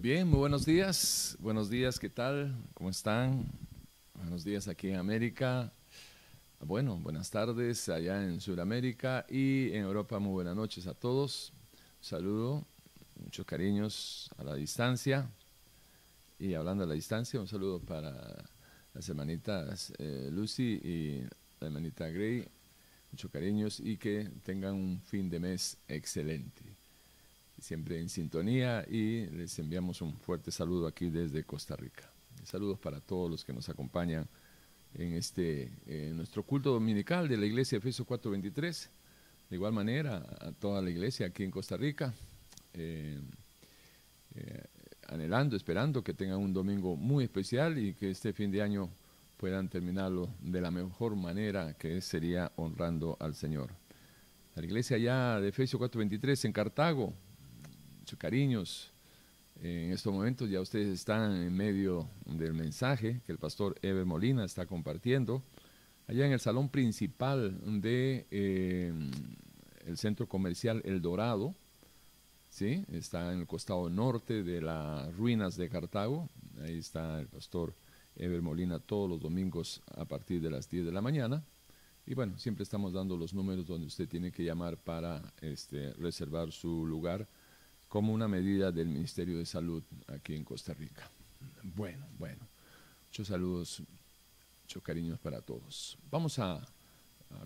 Bien, muy buenos días. Buenos días, ¿qué tal? ¿Cómo están? Buenos días aquí en América. Bueno, buenas tardes allá en Sudamérica y en Europa. Muy buenas noches a todos. saludo, muchos cariños a la distancia. Y hablando de la distancia, un saludo para las hermanitas eh, Lucy y la hermanita Gray. Muchos cariños y que tengan un fin de mes excelente siempre en sintonía y les enviamos un fuerte saludo aquí desde Costa Rica. Saludos para todos los que nos acompañan en este nuestro culto dominical de la iglesia Efesios 4:23. De igual manera a toda la iglesia aquí en Costa Rica, eh, eh, anhelando, esperando que tengan un domingo muy especial y que este fin de año puedan terminarlo de la mejor manera que sería honrando al Señor. La iglesia ya de Efesios 4:23 en Cartago, cariños. En estos momentos ya ustedes están en medio del mensaje que el pastor Eber Molina está compartiendo. Allá en el salón principal de eh, el centro comercial El Dorado, ¿sí? está en el costado norte de las ruinas de Cartago. Ahí está el pastor Eber Molina todos los domingos a partir de las 10 de la mañana. Y bueno, siempre estamos dando los números donde usted tiene que llamar para este, reservar su lugar como una medida del Ministerio de Salud aquí en Costa Rica. Bueno, bueno, muchos saludos, muchos cariños para todos. Vamos a,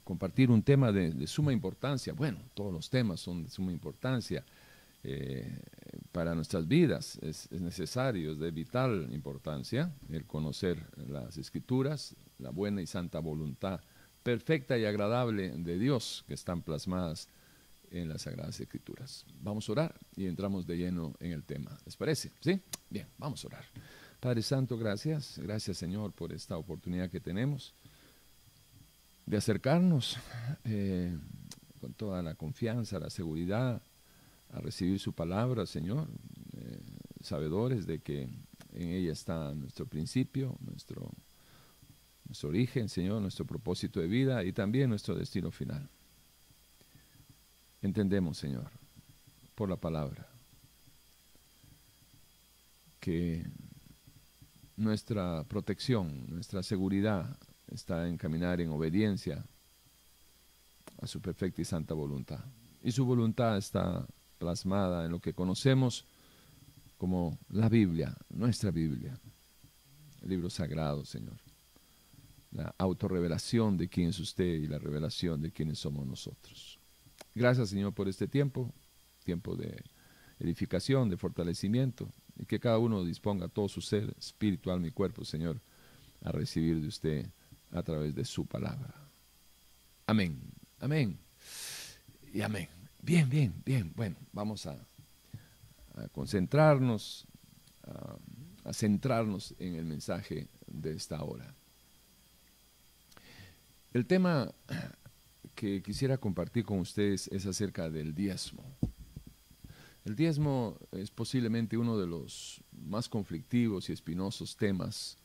compartir un tema de, suma importancia. Bueno, todos los temas son de suma importancia eh, para nuestras vidas. Es, es, necesario, es de vital importancia el conocer las escrituras, la buena y santa voluntad perfecta y agradable de Dios que están plasmadas en las Sagradas Escrituras. Vamos a orar y entramos de lleno en el tema. ¿Les parece? ¿Sí? Bien, vamos a orar. Padre Santo, gracias. Gracias Señor por esta oportunidad que tenemos de acercarnos eh, con toda la confianza, la seguridad a recibir su palabra, Señor, eh, sabedores de que en ella está nuestro principio, nuestro, nuestro origen, Señor, nuestro propósito de vida y también nuestro destino final. Entendemos, Señor, por la palabra, que nuestra protección, nuestra seguridad está en caminar en obediencia a su perfecta y santa voluntad. Y su voluntad está plasmada en lo que conocemos como la Biblia, nuestra Biblia, el libro sagrado, Señor. La autorrevelación de quién es usted y la revelación de quiénes somos nosotros. Gracias, Señor, por este tiempo, tiempo de edificación, de fortalecimiento, y que cada uno disponga todo su ser espiritual, mi cuerpo, Señor, a recibir de usted a través de su palabra. Amén, amén y amén. Bien, bien, bien. Bueno, vamos a, concentrarnos, a centrarnos en el mensaje de esta hora. El tema que quisiera compartir con ustedes es acerca del diezmo. El diezmo es posiblemente uno de los más conflictivos y espinosos temas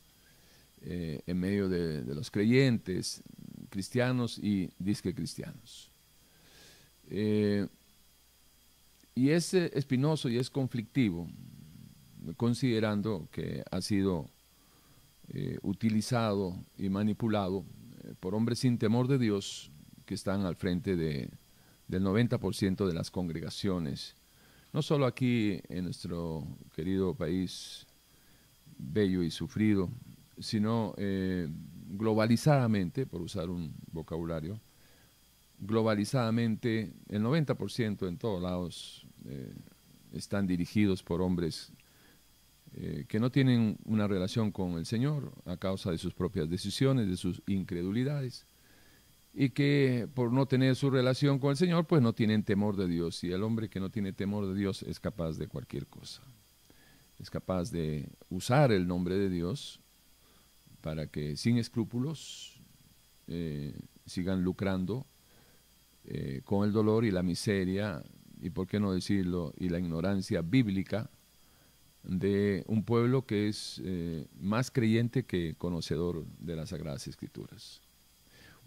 eh, en medio de, los creyentes, cristianos y disque cristianos. Eh, y es eh, espinoso y es conflictivo, considerando que ha sido utilizado y manipulado por hombres sin temor de Dios que están al frente de, del 90% de las congregaciones, no solo aquí en nuestro querido país bello y sufrido, sino eh, globalizadamente, por usar un vocabulario, globalizadamente el 90% en todos lados eh, están dirigidos por hombres eh, que no tienen una relación con el Señor a causa de sus propias decisiones, de sus incredulidades y que por no tener su relación con el Señor, pues no tienen temor de Dios. Y el hombre que no tiene temor de Dios es capaz de cualquier cosa. Es capaz de usar el nombre de Dios para que sin escrúpulos eh, sigan lucrando eh, con el dolor y la miseria, y por qué no decirlo, y la ignorancia bíblica de un pueblo que es eh, más creyente que conocedor de las Sagradas Escrituras.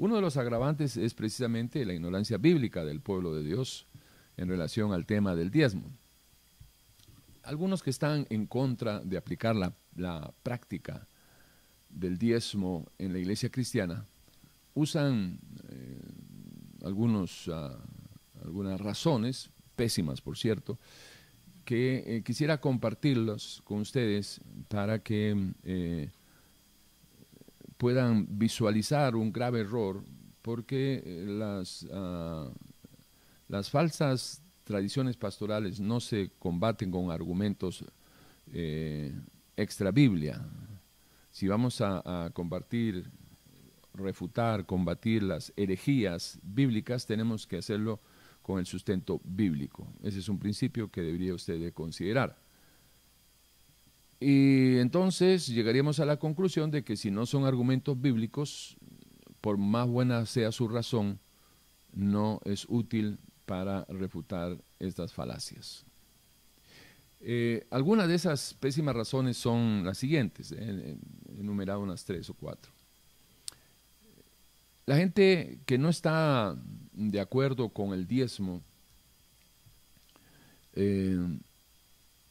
Uno de los agravantes es precisamente la ignorancia bíblica del pueblo de Dios en relación al tema del diezmo. algunos que están en contra de aplicar la, práctica del diezmo en la iglesia cristiana usan eh, algunos, ah, algunas razones, pésimas por cierto, que eh, quisiera compartirlos con ustedes para que eh, puedan visualizar un grave error, porque las, ah, las falsas tradiciones pastorales no se combaten con argumentos eh, extra Biblia. Si vamos a, combatir, refutar, combatir las herejías bíblicas, tenemos que hacerlo con el sustento bíblico. Ese es un principio que debería usted considerar. Y entonces llegaríamos a la conclusión de que si no son argumentos bíblicos, por más buena sea su razón, no es útil para refutar estas falacias. Eh, algunas de esas pésimas razones son las siguientes, he enumerado unas tres o cuatro. La gente que no está de acuerdo con el diezmo, eh,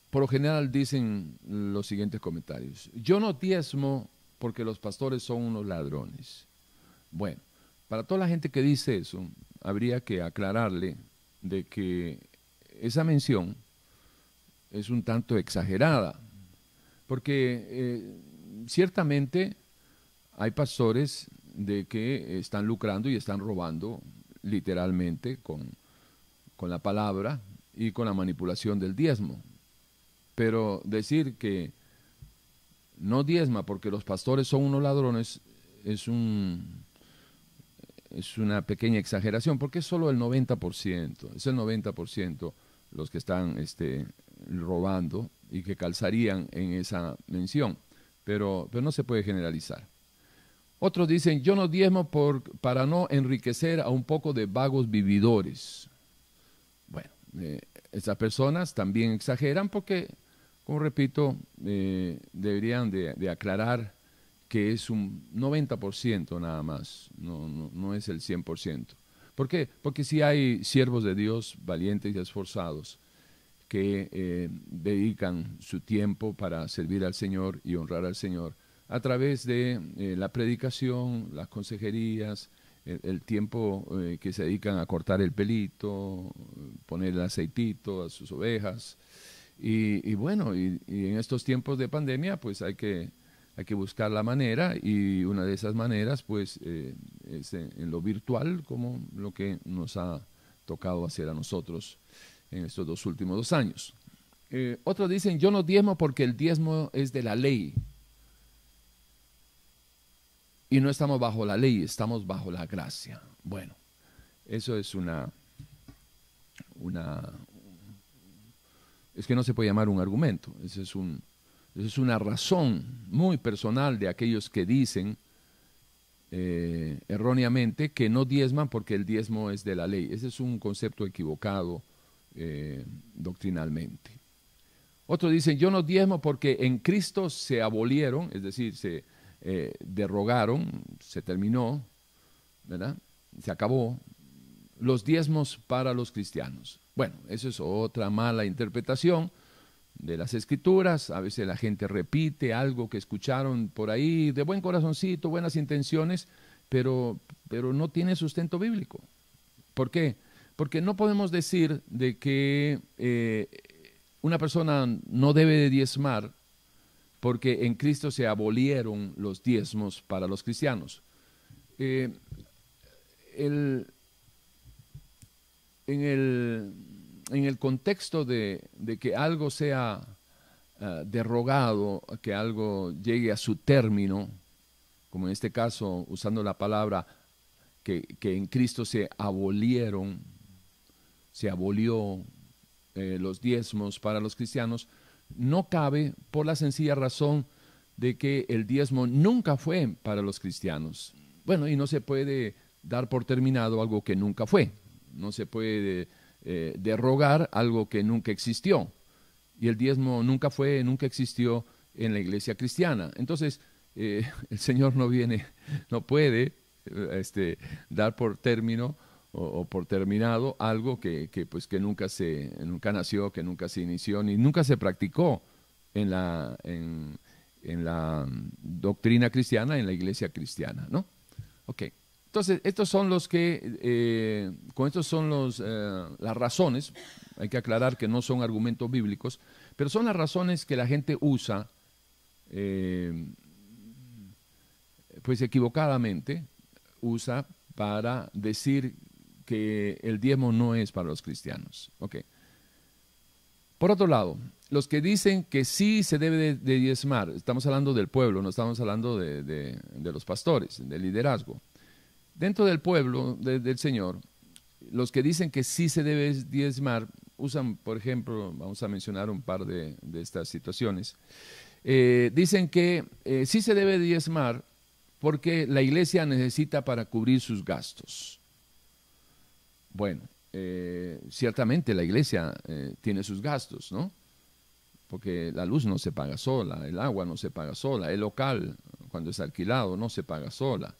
por lo general dicen los siguientes comentarios. Yo no diezmo porque los pastores son unos ladrones. Bueno, para toda la gente que dice eso, habría que aclararle de que esa mención es un tanto exagerada, porque eh, ciertamente hay pastores de que están lucrando y están robando literalmente con, con la palabra y con la manipulación del diezmo. Pero decir que no diezma porque los pastores son unos ladrones es un es una pequeña exageración, porque es solo el 90%, es el 90% los que están este, robando y que calzarían en esa mención, pero, pero no se puede generalizar. Otros dicen, yo no diezmo por, para no enriquecer a un poco de vagos vividores. Bueno, eh, esas personas también exageran porque, como repito, eh, deberían de aclarar que es un 90% nada más, no, no, es el 100%. ¿Por qué? Porque si hay siervos de Dios valientes y esforzados que eh, dedican su tiempo para servir al Señor y honrar al Señor a través de eh, la predicación, las consejerías, el, tiempo que se dedican a cortar el pelito, poner el aceitito a sus ovejas. Y, bueno, y en estos tiempos de pandemia, pues hay que hay que buscar la manera y una de esas maneras pues eh, es en, lo virtual como lo que nos ha tocado hacer a nosotros en estos dos últimos dos años. Eh, otros dicen, yo no diezmo porque el diezmo es de la ley. Y no estamos bajo la ley, estamos bajo la gracia. Bueno, eso es una, una, es que no se puede llamar un argumento, ese es un, es una razón muy personal de aquellos que dicen eh, erróneamente que no diezman porque el diezmo es de la ley. Ese es un concepto equivocado eh, doctrinalmente. Otros dicen, yo no diezmo porque en Cristo se abolieron, es decir, se eh, derrogaron, se terminó, ¿verdad? Se acabó los diezmos para los cristianos. Bueno, eso es otra mala interpretación de las escrituras, a veces la gente repite algo que escucharon por ahí, de buen corazoncito, buenas intenciones, pero, pero no tiene sustento bíblico. ¿Por qué? Porque no podemos decir de que eh, una persona no debe de diezmar porque en Cristo se abolieron los diezmos para los cristianos. Eh, en el en el contexto de, que algo sea uh, derrogado, que algo llegue a su término, como en este caso usando la palabra que, en Cristo se abolieron, se abolió eh, los diezmos para los cristianos, no cabe por la sencilla razón de que el diezmo nunca fue para los cristianos. Bueno, y no se puede dar por terminado algo que nunca fue. No se puede eh, derrogar algo que nunca existió. Y el diezmo nunca fue, nunca existió en la iglesia cristiana. Entonces, eh, el Señor no viene, no puede eh, este, dar por término o, por terminado algo que, pues, que nunca, se, nunca nació, que nunca se inició, ni nunca se practicó en la, en, la doctrina cristiana, en la iglesia cristiana, ¿no? Ok. Entonces, estos son los que, eh, con estos son los, eh, las razones, hay que aclarar que no son argumentos bíblicos, pero son las razones que la gente usa, eh, pues equivocadamente, usa para decir que el diezmo no es para los cristianos. Por otro lado, los que dicen que sí se debe de, diezmar, estamos hablando del pueblo, no estamos hablando de, los pastores, del liderazgo. Dentro del pueblo del Señor, los que dicen que sí se debe diezmar, usan, por ejemplo, vamos a mencionar un par de, estas situaciones, eh, dicen que eh, sí se debe diezmar porque la iglesia necesita para cubrir sus gastos. Bueno, eh, ciertamente la iglesia tiene sus gastos, ¿no? Porque la luz no se paga sola, el agua no se paga sola, el local, cuando es alquilado, no se paga sola.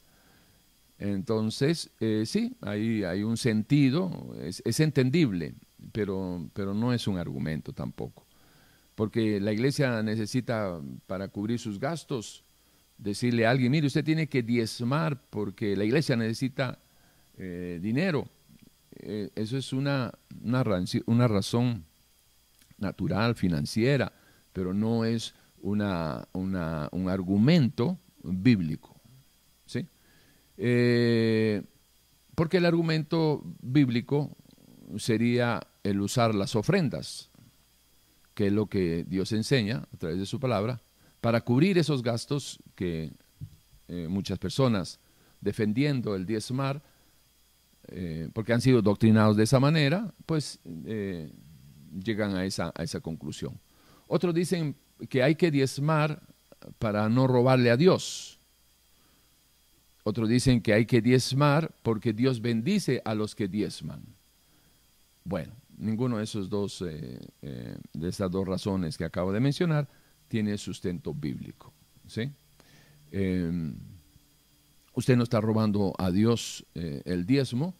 Entonces, eh, sí, hay, hay un sentido, es, entendible, pero, pero no es un argumento tampoco. Porque la iglesia necesita, para cubrir sus gastos, decirle a alguien, mire, usted tiene que diezmar porque la iglesia necesita dinero eh, eso es una, una, razón natural, financiera, pero no es una, un argumento bíblico. Eh, porque el argumento bíblico sería el usar las ofrendas, que es lo que Dios enseña a través de su palabra, para cubrir esos gastos que eh, muchas personas defendiendo el diezmar eh, porque han sido doctrinados de esa manera, pues llegan a esa, a esa conclusión. Otros dicen que hay que diezmar para no robarle a Dios. Otros dicen que hay que diezmar porque Dios bendice a los que diezman. Bueno, ninguno de esos dos, eh, de esas dos razones que acabo de mencionar, tiene sustento bíblico. ¿sí? usted no está robando a Dios el diezmo,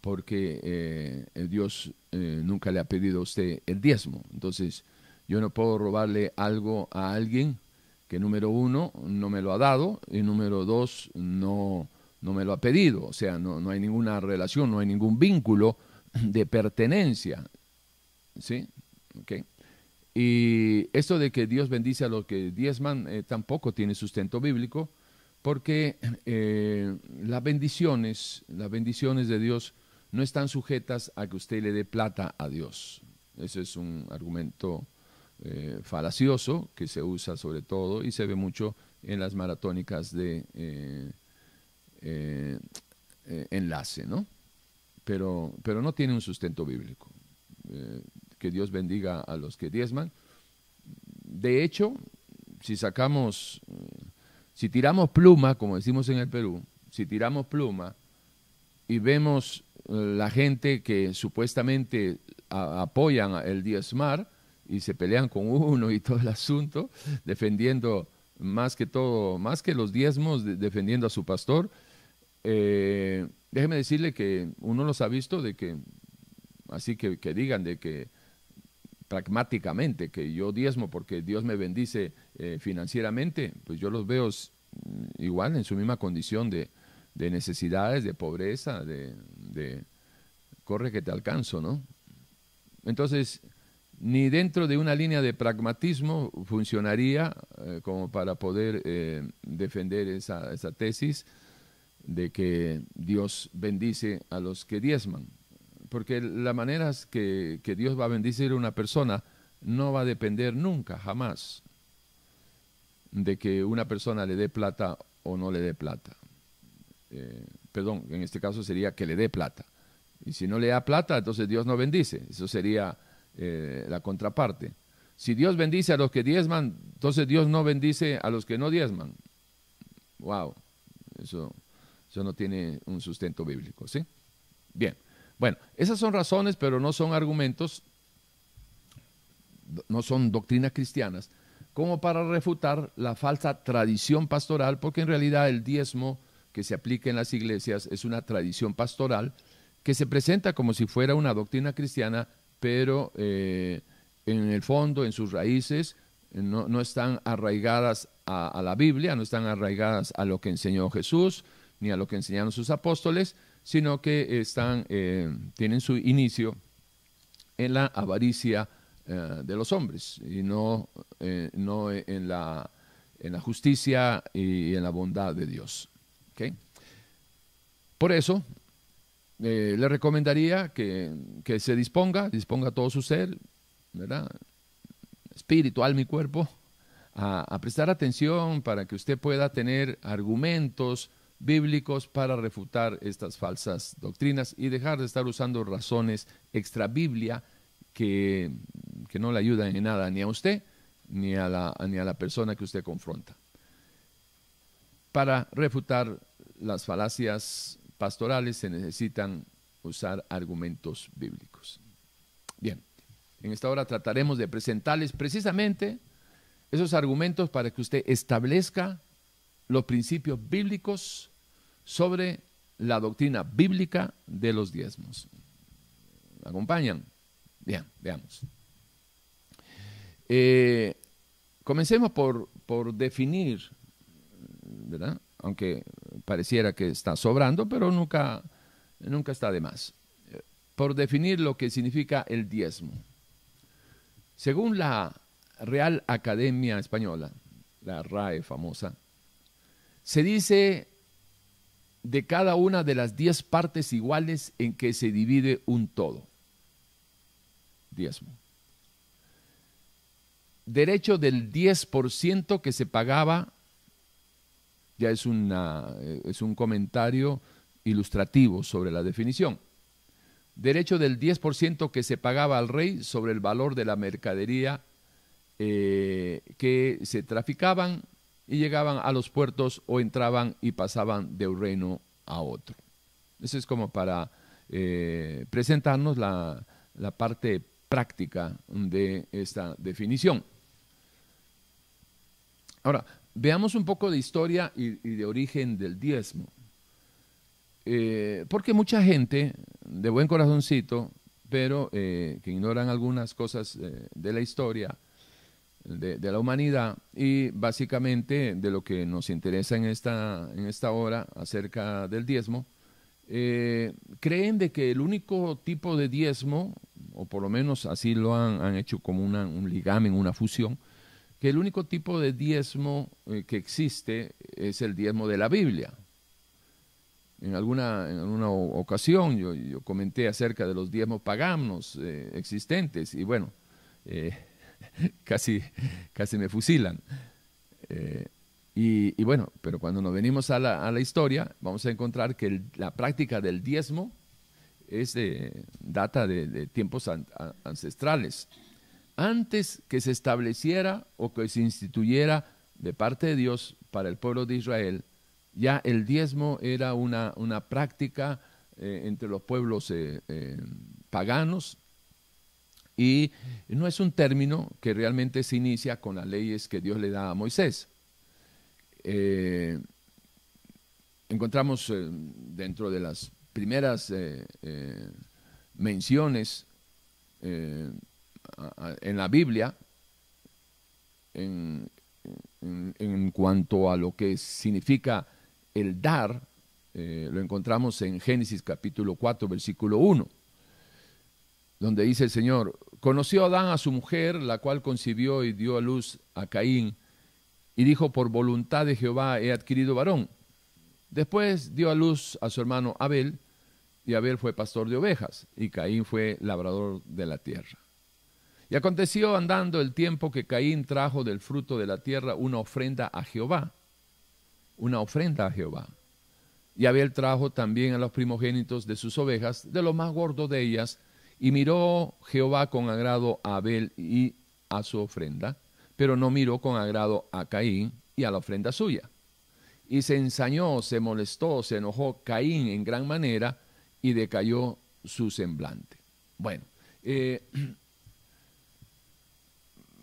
porque eh, Dios eh, nunca le ha pedido a usted el diezmo. Entonces, yo no puedo robarle algo a alguien que número uno no me lo ha dado y número dos no, no me lo ha pedido. O sea, no, no hay ninguna relación, no hay ningún vínculo de pertenencia. ¿Sí? Y esto de que Dios bendice a los que diezman eh, tampoco tiene sustento bíblico, porque las bendiciones, las bendiciones de Dios no están sujetas a que usted le dé plata a Dios. Ese es un argumento eh, falacioso que se usa sobre todo y se ve mucho en las maratónicas de eh, eh, enlace, ¿no? Pero, pero no tiene un sustento bíblico. que Dios bendiga a los que diezman. De hecho, si sacamos, si tiramos pluma, como decimos en el Perú, si tiramos pluma y vemos la gente que supuestamente apoyan el diezmar y se pelean con uno y todo el asunto, defendiendo más que todo, más que los diezmos, defendiendo a su pastor. Eh, déjeme decirle que uno los ha visto de que, así que, digan de que pragmáticamente, que yo diezmo porque Dios me bendice eh, financieramente, pues yo los veo igual en su misma condición de, de necesidades, de pobreza, de, corre que te alcanzo, ¿no? Entonces, ni dentro de una línea de pragmatismo funcionaría eh, como para poder eh, defender esa, esa, tesis de que Dios bendice a los que diezman. Porque la manera que, que Dios va a bendecir a una persona no va a depender nunca, jamás, de que una persona le dé plata o no le dé plata. Eh, perdón, en este caso sería que le dé plata. Y si no le da plata, entonces Dios no bendice. Eso sería eh, la contraparte. Si Dios bendice a los que diezman, entonces Dios no bendice a los que no diezman. Wow, eso, eso no tiene un sustento bíblico, ¿sí? Bien, bueno, esas son razones, pero no son argumentos, no son doctrinas cristianas, como para refutar la falsa tradición pastoral, porque en realidad el diezmo que se aplica en las iglesias es una tradición pastoral que se presenta como si fuera una doctrina cristiana, pero eh, en el fondo, en sus raíces, no, están arraigadas a, la Biblia, no están arraigadas a lo que enseñó Jesús, ni a lo que enseñaron sus apóstoles, sino que están, eh, tienen su inicio en la avaricia eh, de los hombres y no, no en, la, en la justicia y en la bondad de Dios. Por eso, eh, le recomendaría que, se disponga, disponga todo su ser, ¿verdad? espiritual, mi cuerpo, a, prestar atención para que usted pueda tener argumentos bíblicos para refutar estas falsas doctrinas y dejar de estar usando razones extra Biblia que, que no le ayudan en nada ni a usted ni a, la, ni a la persona que usted confronta. Para refutar las falacias pastorales se necesitan usar argumentos bíblicos. Bien, en esta hora trataremos de presentarles precisamente esos argumentos para que usted establezca los principios bíblicos sobre la doctrina bíblica de los diezmos. ¿Me acompañan? Bien, veamos. Eh, comencemos por, por definir, ¿verdad? Aunque pareciera que está sobrando, pero nunca, nunca está de más. Por definir lo que significa el diezmo. Según la Real Academia Española, la RAE famosa, se dice de cada una de las diez partes iguales en que se divide un todo. Diezmo. Derecho del 10% que se pagaba ya es, una, eh, es un comentario ilustrativo sobre la definición. Derecho del 10% que se pagaba al rey sobre el valor de la mercadería eh, que se traficaban y llegaban a los puertos o entraban y pasaban de un reino a otro. Eso es como para eh, presentarnos la, la parte práctica de esta definición. Ahora, veamos un poco de historia y, de origen del diezmo. Eh, porque mucha gente de buen corazoncito, pero eh, que ignoran algunas cosas eh, de la historia, de, la humanidad y básicamente de lo que nos interesa en esta, en esta hora acerca del diezmo, creen de que el único tipo de diezmo, o por lo menos así lo han, hecho como una, un ligamen, una fusión, que el único tipo de diezmo eh, que existe es el diezmo de la Biblia. En alguna, en ocasión yo, comenté acerca de los diezmos paganos eh, existentes y bueno, eh, casi, casi me fusilan. Y, bueno, pero cuando nos venimos a la, historia, vamos a encontrar que la práctica del diezmo es data de, tiempos ancestrales antes que se estableciera o que se instituyera de parte de Dios para el pueblo de Israel, ya el diezmo era una, una práctica eh, entre los pueblos eh, eh, paganos y no es un término que realmente se inicia con las leyes que Dios le da a Moisés. encontramos dentro de las primeras menciones en la Biblia en, cuanto a lo que significa el dar, eh, lo encontramos en Génesis capítulo 4, versículo 1, donde dice el Señor, conoció Adán a su mujer, la cual concibió y dio a luz a Caín, y dijo, por voluntad de Jehová he adquirido varón. Después dio a luz a su hermano Abel, y Abel fue pastor de ovejas, y Caín fue labrador de la tierra. Y aconteció andando el tiempo que Caín trajo del fruto de la tierra una ofrenda a Jehová, una ofrenda a Jehová. Y Abel trajo también a los primogénitos de sus ovejas, de lo más gordo de ellas, y miró Jehová con agrado a Abel y a su ofrenda, pero no miró con agrado a Caín y a la ofrenda suya. Y se ensañó, se molestó, se enojó Caín en gran manera y decayó su semblante. Bueno, eh,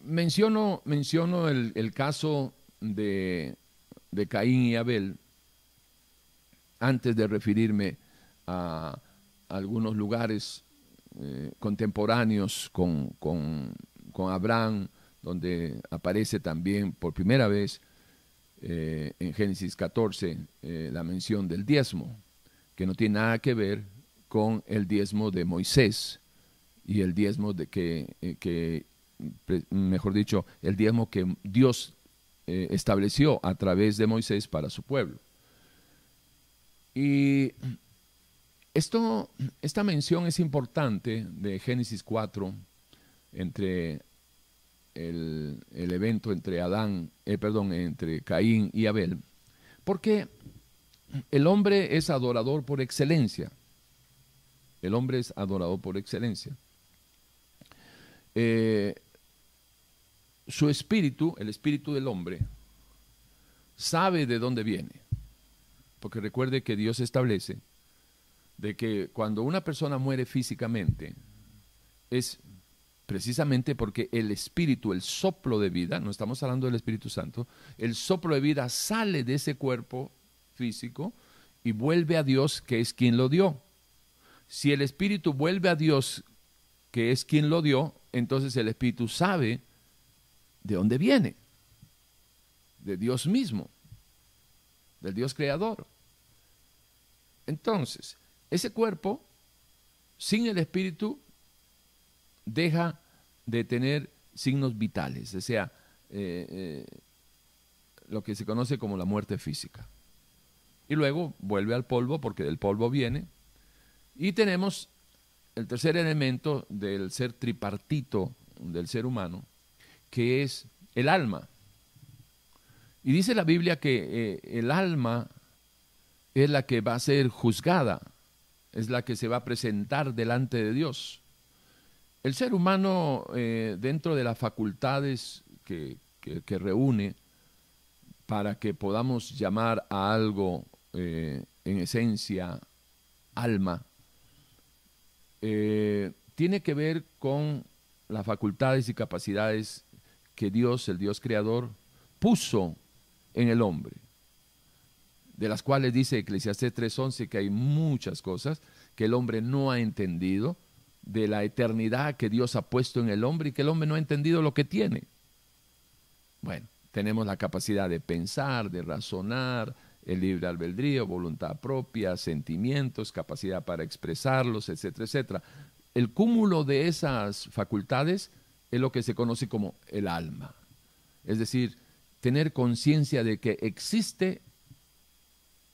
menciono, menciono el, caso de, Caín y Abel antes de referirme a, algunos lugares eh, contemporáneos con, con, Abraham, donde aparece también por primera vez eh, en Génesis 14 eh, la mención del diezmo, que no tiene nada que ver con el diezmo de Moisés y el diezmo de que, que mejor dicho, el diezmo que Dios estableció a través de Moisés para su pueblo. Y esto, esta mención es importante de Génesis 4 entre el, evento entre Adán, eh, perdón, entre Caín y Abel, porque el hombre es adorador por excelencia. El hombre es adorador por excelencia. Eh, su espíritu, el espíritu del hombre, sabe de dónde viene. Porque recuerde que Dios establece de que cuando una persona muere físicamente es precisamente porque el espíritu, el soplo de vida, no estamos hablando del Espíritu Santo, el soplo de vida sale de ese cuerpo físico y vuelve a Dios que es quien lo dio. Si el espíritu vuelve a Dios que es quien lo dio, entonces el espíritu sabe de dónde viene, de Dios mismo, del Dios creador. Entonces, ese cuerpo, sin el espíritu, deja de tener signos vitales, o sea, eh, eh, lo que se conoce como la muerte física. Y luego vuelve al polvo porque del polvo viene. Y tenemos el tercer elemento del ser tripartito del ser humano, que es el alma. Y dice la Biblia que eh, el alma es la que va a ser juzgada es la que se va a presentar delante de Dios. El ser humano, eh, dentro de las facultades que, reúne para que podamos llamar a algo eh, en esencia alma, tiene que ver con las facultades y capacidades que Dios, el Dios creador, puso en el hombre de las cuales dice Eclesiastés 3:11 que hay muchas cosas que el hombre no ha entendido, de la eternidad que Dios ha puesto en el hombre y que el hombre no ha entendido lo que tiene. Bueno, tenemos la capacidad de pensar, de razonar, el libre albedrío, voluntad propia, sentimientos, capacidad para expresarlos, etcétera, etcétera. El cúmulo de esas facultades es lo que se conoce como el alma. Es decir, tener conciencia de que existe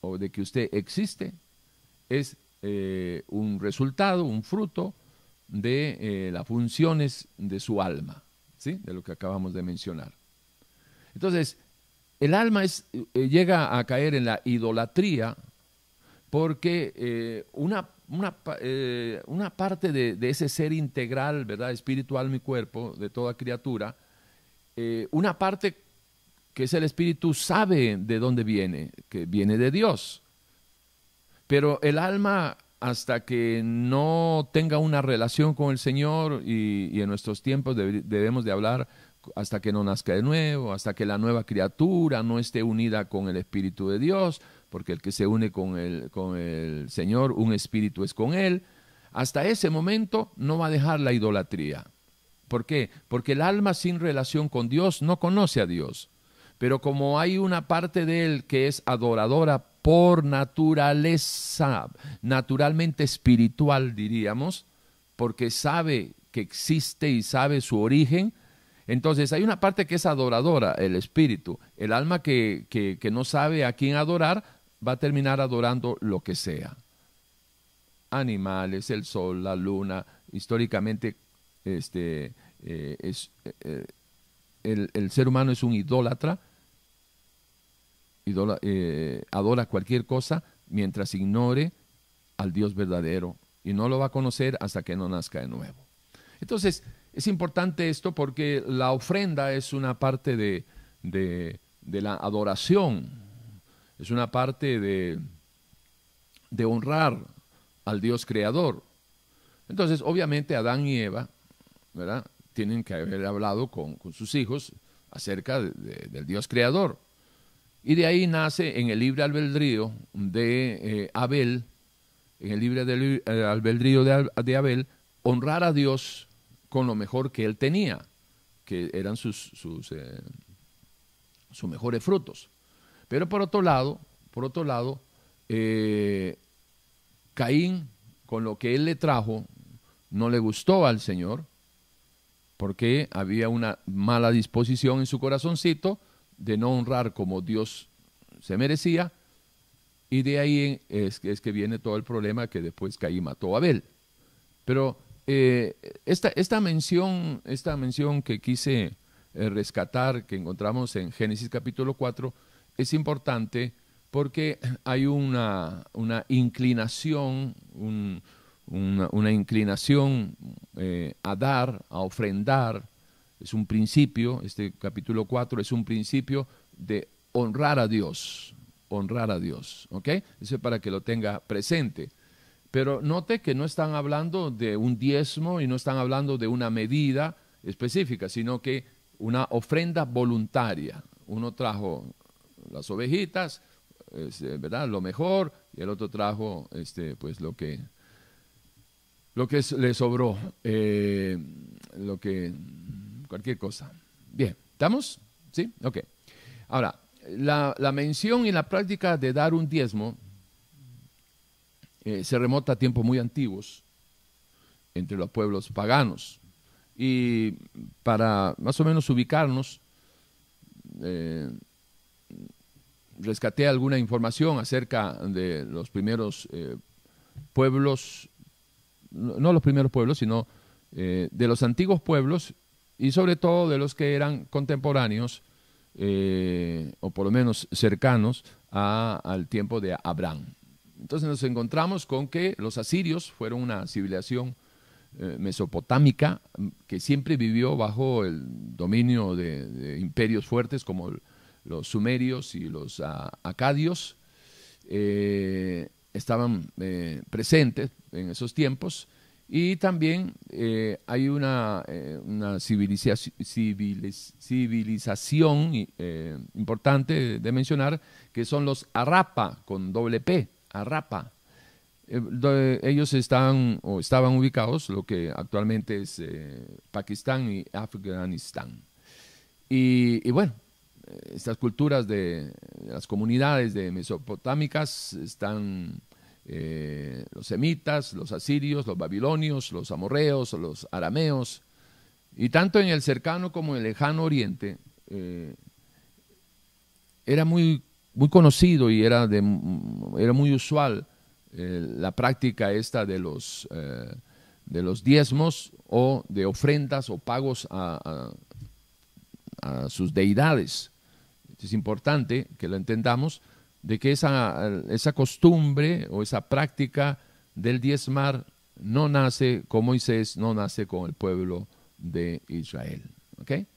o de que usted existe es eh, un resultado, un fruto de eh, las funciones de su alma, ¿sí? de lo que acabamos de mencionar. Entonces, el alma eh, llega a caer en la idolatría porque una, una, una, parte de, de, ese ser integral, ¿verdad? espiritual, mi cuerpo, de toda criatura, una parte que es el espíritu, sabe de dónde viene, que viene de Dios. Pero el alma, hasta que no tenga una relación con el Señor, y, en nuestros tiempos debemos de hablar hasta que no nazca de nuevo, hasta que la nueva criatura no esté unida con el Espíritu de Dios, porque el que se une con el, con el Señor, un espíritu es con Él, hasta ese momento no va a dejar la idolatría. ¿Por qué? Porque el alma sin relación con Dios no conoce a Dios. Pero como hay una parte de él que es adoradora por naturaleza, naturalmente espiritual diríamos, porque sabe que existe y sabe su origen, entonces hay una parte que es adoradora, el espíritu. El alma que, que, no sabe a quién adorar va a terminar adorando lo que sea. Animales, el sol, la luna, históricamente este, eh, es, eh, eh, el, ser humano es un idólatra, eh, adora cualquier cosa mientras ignore al Dios verdadero y no lo va a conocer hasta que no nazca de nuevo. Entonces, es importante esto porque la ofrenda es una parte de, de, la adoración, es una parte de, de honrar al Dios creador. Entonces, obviamente, Adán y Eva, tienen que haber hablado con, sus hijos acerca del Dios creador. Y de ahí nace en el libre albedrío de eh, Abel en el libre eh, albedrío de Abel, honrar a Dios con lo mejor que él tenía, que eran sus, sus, eh, sus mejores frutos. Pero por otro lado, por otro lado, eh, Caín, con lo que él le trajo, no le gustó al Señor, porque había una mala disposición en su corazoncito de no honrar como Dios se merecía, y de ahí es, es que viene todo el problema que después Caín mató a Abel. Pero eh, esta, esta, mención, esta mención que quise eh, rescatar, que encontramos en Génesis capítulo 4, es importante porque hay una, una inclinación, una, inclinación eh, a dar, a ofrendar, es un principio, este capítulo 4 es un principio de honrar a Dios, honrar a Dios, ¿ok? Eso es para que lo tenga presente. Pero note que no están hablando de un diezmo y no están hablando de una medida específica, sino que una ofrenda voluntaria. Uno trajo las ovejitas, este, ¿verdad? Lo mejor, y el otro trajo este, pues lo que, lo que le sobró, eh, lo que, cualquier cosa. Bien, ¿estamos? ¿Sí? Ok. Ahora, la, mención y la práctica de dar un diezmo eh, se remota a tiempos muy antiguos entre los pueblos paganos. Y para más o menos ubicarnos, eh, rescaté alguna información acerca de los primeros eh, pueblos, no los primeros pueblos, sino de los antiguos pueblos y sobre todo de los que eran contemporáneos o por lo menos cercanos al tiempo de Abraham. Entonces nos encontramos con que los asirios fueron una civilización eh, mesopotámica que siempre vivió bajo el dominio de, imperios fuertes como los sumerios y los ah, acadios. Eh, estaban eh, presentes en esos tiempos y también hay una, civilización importante de mencionar que son los Arapa con doble P Arapa. Eh, ellos están o estaban ubicados lo que actualmente es eh, Pakistán y Afganistán. Y, bueno, estas culturas de, las comunidades de mesopotámicas están eh, los semitas, los asirios, los babilonios, los amorreos, los arameos, y tanto en el cercano como en el lejano oriente era muy muy conocido y era, de, era muy usual eh, la práctica esta de los, eh, de los diezmos o de ofrendas o pagos a, sus deidades. Es importante que lo entendamos de que esa, costumbre o esa práctica del diezmar no nace con Moisés, no nace con el pueblo de Israel. ¿okay?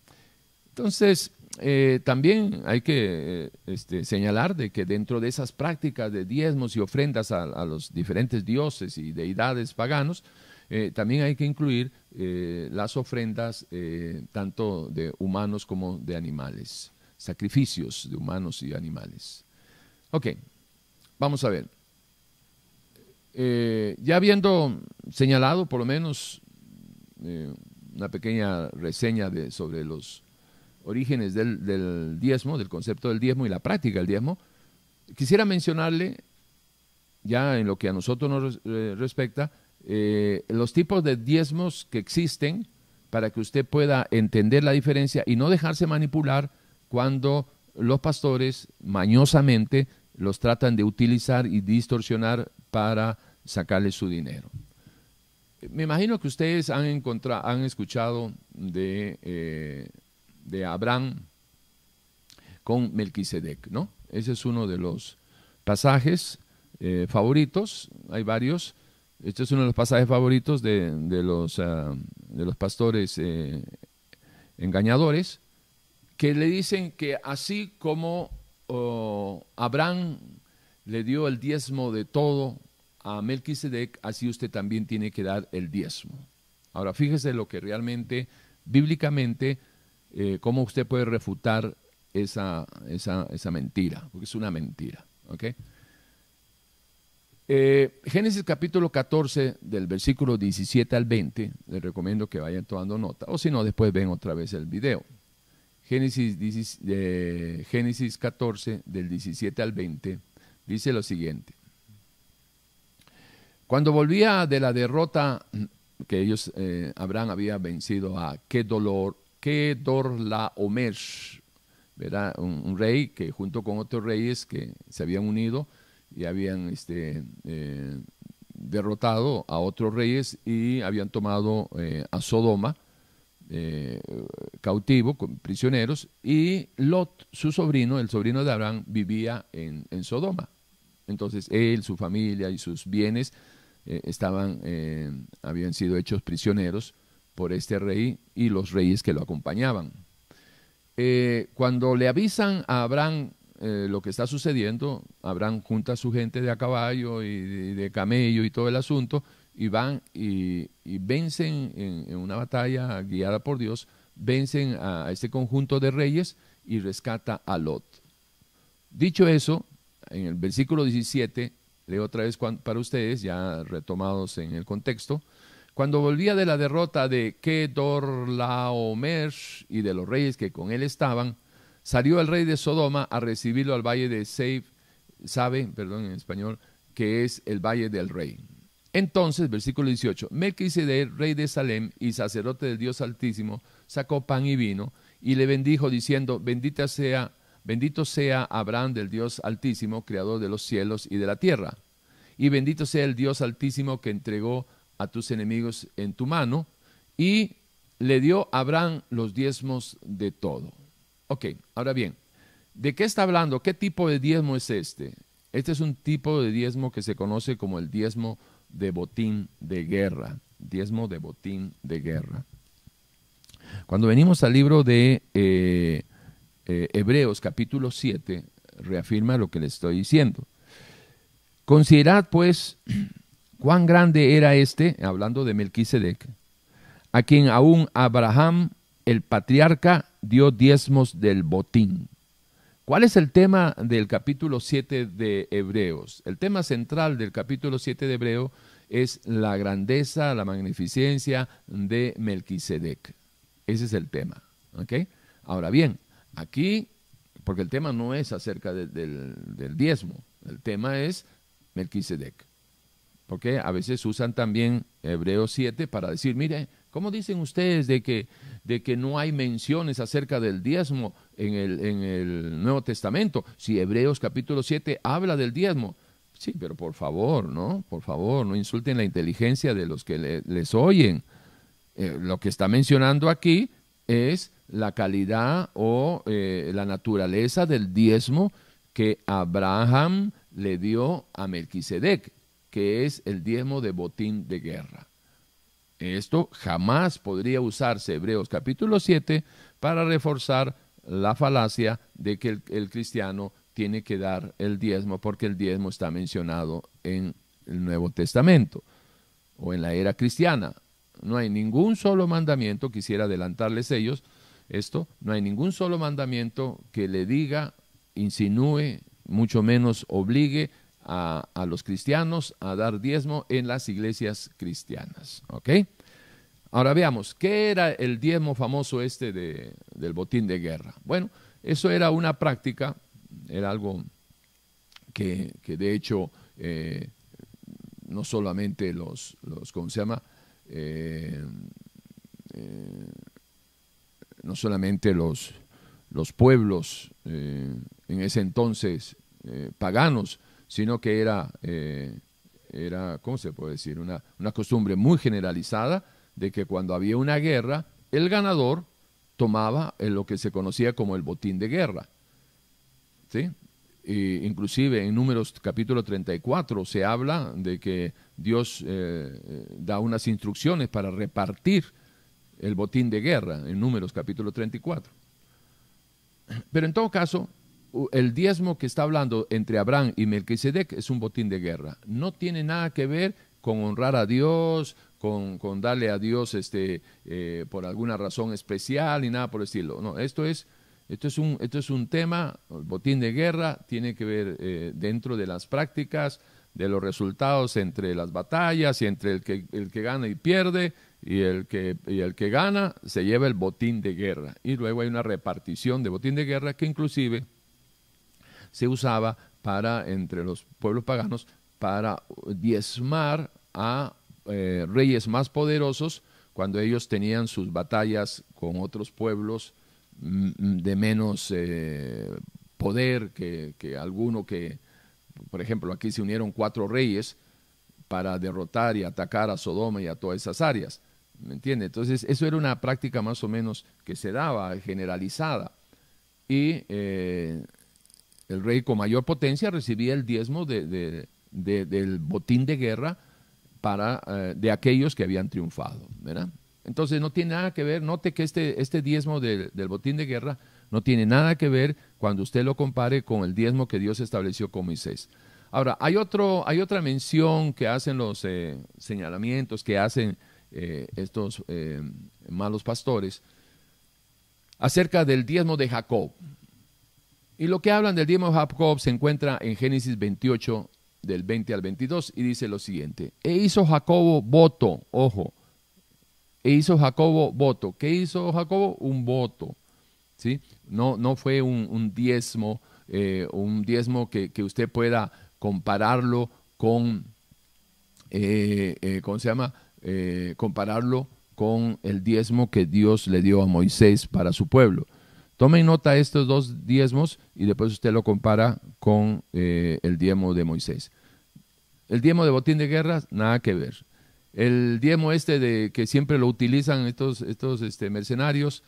Entonces, eh, también hay que eh, este, señalar de que dentro de esas prácticas de diezmos y ofrendas a, los diferentes dioses y deidades paganos, eh, también hay que incluir las ofrendas tanto de humanos como de animales, sacrificios de humanos y animales. Ok, vamos a ver. ya habiendo señalado por lo menos una pequeña reseña de, sobre los orígenes del, diezmo, del concepto del diezmo y la práctica del diezmo, quisiera mencionarle, ya en lo que a nosotros nos eh, respecta, eh, los tipos de diezmos que existen para que usted pueda entender la diferencia y no dejarse manipular cuando los pastores mañosamente los tratan de utilizar y distorsionar para sacarle su dinero. Me imagino que ustedes han, encontrado, han escuchado de eh, de Abraham con Melquisedec, ¿no? Ese es uno de los pasajes eh, favoritos, hay varios. Este es uno de los pasajes favoritos de, los, ah, de los pastores eh, engañadores, que le dicen que así como oh, Abraham le dio el diezmo de todo a Melquisedec, así usted también tiene que dar el diezmo. Ahora, fíjese lo que realmente, bíblicamente, eh, cómo usted puede refutar esa, esa, mentira, porque es una mentira. Eh, Génesis capítulo 14, del versículo 17 al 20, les recomiendo que vayan tomando nota, o si no, después ven otra vez el video. Génesis, Génesis 14, del 17 al 20, dice lo siguiente. Cuando volvía de la derrota que ellos, eh, Abraham había vencido a Kedolor, Kedorlaomer, ¿verdad? Un, un, rey que junto con otros reyes que se habían unido y habían este, eh, derrotado a otros reyes y habían tomado eh, a Sodoma eh, cautivo, con prisioneros, y Lot, su sobrino, el sobrino de Abraham, vivía en, Sodoma. Entonces él, su familia y sus bienes estaban, habían sido hechos prisioneros por este rey y los reyes que lo acompañaban. cuando le avisan a Abraham eh, lo que está sucediendo, Abraham junta a su gente de a caballo y de, camello y todo el asunto, y van y, vencen en, una batalla guiada por Dios, vencen a, este conjunto de reyes y rescata a Lot. Dicho eso, en el versículo 17, leo otra vez para ustedes, ya retomados en el contexto, cuando volvía de la derrota de Kedorlaomer y de los reyes que con él estaban, Salió el rey de Sodoma a recibirlo al valle de Seif, sabe, perdón en español, que es el valle del rey. Entonces, versículo 18, Melquisedec, rey de Salem y sacerdote del Dios Altísimo, sacó pan y vino y le bendijo diciendo, bendita sea, bendito sea Abraham del Dios Altísimo, creador de los cielos y de la tierra. Y bendito sea el Dios Altísimo que entregó a tus enemigos en tu mano y le dio a Abraham los diezmos de todo. Ok, ahora bien, ¿de qué está hablando? ¿Qué tipo de diezmo es este? Este es un tipo de diezmo que se conoce como el diezmo de botín de guerra. Diezmo de botín de guerra. Cuando venimos al libro de eh, eh, Hebreos capítulo 7, reafirma lo que le estoy diciendo. Considerad pues cuán grande era este, hablando de Melquisedec, a quien aún Abraham, el patriarca, dio diezmos del botín. ¿Cuál es el tema del capítulo 7 de Hebreos? El tema central del capítulo 7 de Hebreo es la grandeza, la magnificencia de Melquisedec. Ese es el tema. Ahora bien, aquí, porque el tema no es acerca del, del diezmo, el tema es Melquisedec. Porque a veces usan también Hebreos 7 para decir, mire, ¿cómo dicen ustedes de que de que no hay menciones acerca del diezmo en el, en el Nuevo Testamento. Si Hebreos capítulo 7 habla del diezmo, sí, pero por favor, ¿no? Por favor, no insulten la inteligencia de los que les oyen. Eh, lo que está mencionando aquí es la calidad o eh, la naturaleza del diezmo que Abraham le dio a Melquisedec, que es el diezmo de botín de guerra. Esto jamás podría usarse, Hebreos capítulo 7, para reforzar la falacia de que el, cristiano tiene que dar el diezmo porque el diezmo está mencionado en el Nuevo Testamento o en la era cristiana. No hay ningún solo mandamiento, quisiera adelantarles ellos esto, no hay ningún solo mandamiento que le diga, insinúe, mucho menos obligue a, los cristianos a dar diezmo en las iglesias cristianas. ¿Ok? Ahora veamos, ¿qué era el diezmo famoso este de, del botín de guerra? Bueno, eso era una práctica, era algo que, de hecho eh, no solamente los, los, ¿cómo se llama? Eh, eh, no solamente los, los pueblos en ese entonces paganos, sino que era, eh, era ¿cómo se puede decir? Una, una costumbre muy generalizada de que cuando había una guerra, el ganador tomaba lo que se conocía como el botín de guerra. ¿Sí? inclusive en Números capítulo 34 se habla de que Dios eh, da unas instrucciones para repartir el botín de guerra en Números capítulo 34. Pero en todo caso, el diezmo que está hablando entre Abraham y Melquisedec es un botín de guerra. No tiene nada que ver con honrar a Dios, con, darle a Dios este, eh, por alguna razón especial ni nada por el estilo. No, esto es, esto es, un, esto es un tema, el botín de guerra tiene que ver eh, dentro de las prácticas de los resultados entre las batallas y entre el que, el que gana y pierde y el, que, y el que gana se lleva el botín de guerra. Y luego hay una repartición de botín de guerra que inclusive se usaba para, entre los pueblos paganos, para diezmar a eh, reyes más poderosos cuando ellos tenían sus batallas con otros pueblos mm, mm, de menos eh, poder que, que alguno que, por ejemplo, aquí se unieron cuatro reyes para derrotar y atacar a Sodoma y a todas esas áreas. ¿Me entiende? Entonces, eso era una práctica más o menos que se daba, generalizada. Y eh, el rey con mayor potencia recibía el diezmo de, del botín de guerra para, eh, de aquellos que habían triunfado. Entonces, no tiene nada que ver, note que este, este diezmo del botín de guerra no tiene nada que ver cuando usted lo compare con el diezmo que Dios estableció con Moisés. Ahora, hay, otro, hay otra mención que hacen los eh, señalamientos, que hacen eh, estos eh, malos pastores, acerca del diezmo de Jacob. Y lo que hablan del diezmo de Jacob se encuentra en Génesis 28, del 20 al 22, y dice lo siguiente, e hizo Jacobo voto, ojo, e hizo Jacobo voto. ¿Qué hizo Jacobo? Un voto. ¿sí? No, no fue un, diezmo, un diezmo eh, que, usted pueda compararlo con, eh, eh, ¿cómo se llama? compararlo con el diezmo que Dios le dio a Moisés para su pueblo. Tome nota estos dos diezmos y después usted lo compara con el diezmo de Moisés. El diezmo de botín de guerra, nada que ver. El diezmo este de que siempre lo utilizan estos, estos este, mercenarios,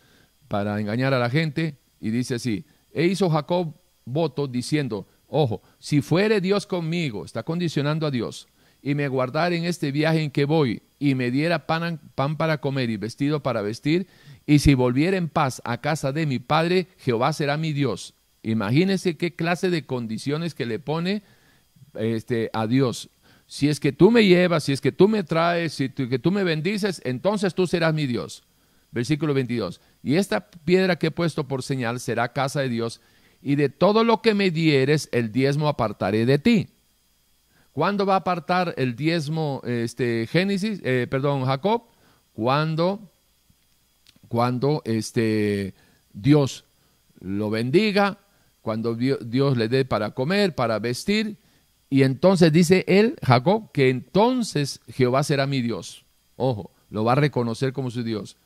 para engañar a la gente y dice así, e hizo Jacob voto diciendo, ojo, si fuere Dios conmigo, está condicionando a Dios, y me guardara en este viaje en que voy, y me diera pan, pan para comer y vestido para vestir, y si volviera en paz a casa de mi padre, Jehová será mi Dios. Imagínense qué clase de condiciones que le pone este, a Dios. Si es que tú me llevas, si es que tú me traes, si que tú me bendices, entonces tú serás mi Dios. Versículo 22. Y esta piedra que he puesto por señal será casa de Dios, y de todo lo que me dieres, el diezmo apartaré de ti. ¿Cuándo va a apartar el diezmo este, Génesis, eh, perdón, Jacob? Cuando, cuando este, Dios lo bendiga, cuando Dios le dé para comer, para vestir, y entonces dice él, Jacob, que entonces Jehová será mi Dios. Ojo, lo va a reconocer como su Dios.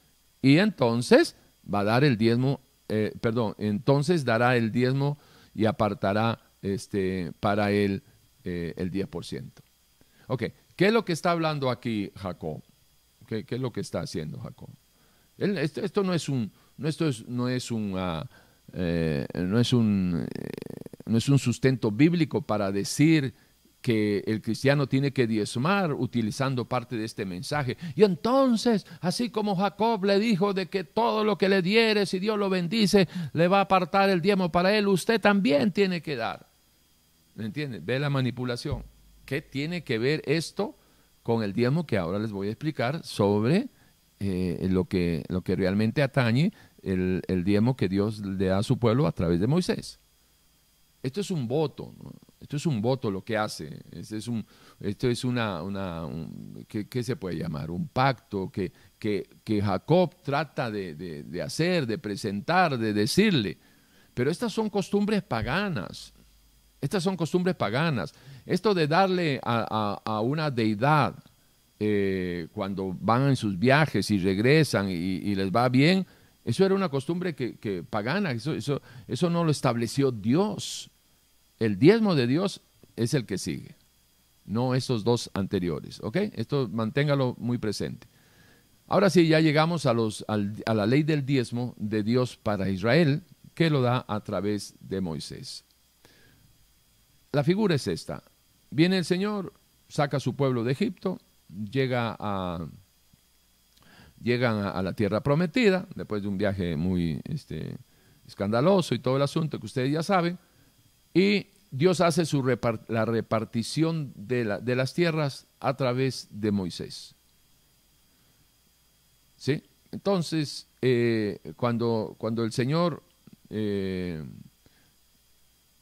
Y entonces va a dar el diezmo, eh, perdón, entonces dará el diezmo y apartará este, para él eh, el 10%. Ok, ¿qué es lo que está hablando aquí Jacob? ¿Qué, es lo que está haciendo Jacob? esto, no es un, no, esto es, no es un, ah, eh, no es un, no es un sustento bíblico para decir que el cristiano tiene que diezmar utilizando parte de este mensaje. Y entonces, así como Jacob le dijo de que todo lo que le diere, si Dios lo bendice, le va a apartar el diezmo para él, usted también tiene que dar. ¿Me entiende? Ve la manipulación. ¿Qué tiene que ver esto con el diezmo que ahora les voy a explicar sobre eh, lo, que, lo que realmente atañe el, el diezmo que Dios le da a su pueblo a través de Moisés? Esto es un voto. Esto es un voto lo que hace. Esto es, un, esto es una, una ¿qué, se puede llamar? Un pacto que, que, que Jacob trata de, de, hacer, de presentar, de decirle. Pero estas son costumbres paganas. Estas son costumbres paganas. Esto de darle a, a, una deidad eh, cuando van en sus viajes y regresan y, les va bien, eso era una costumbre que, que pagana. Eso, eso, eso no lo estableció Dios. El diezmo de Dios es el que sigue, no esos dos anteriores. ¿Ok? Esto manténgalo muy presente. Ahora sí, ya llegamos a, la ley del diezmo de Dios para Israel, que lo da a través de Moisés. La figura es esta. Viene el Señor, saca a su pueblo de Egipto, llega a, llegan a, la tierra prometida, después de un viaje muy este, escandaloso y todo el asunto que ustedes ya saben, y Dios hace su la repartición de, las tierras a través de Moisés. ¿Sí? Entonces, eh, cuando, cuando el Señor, eh,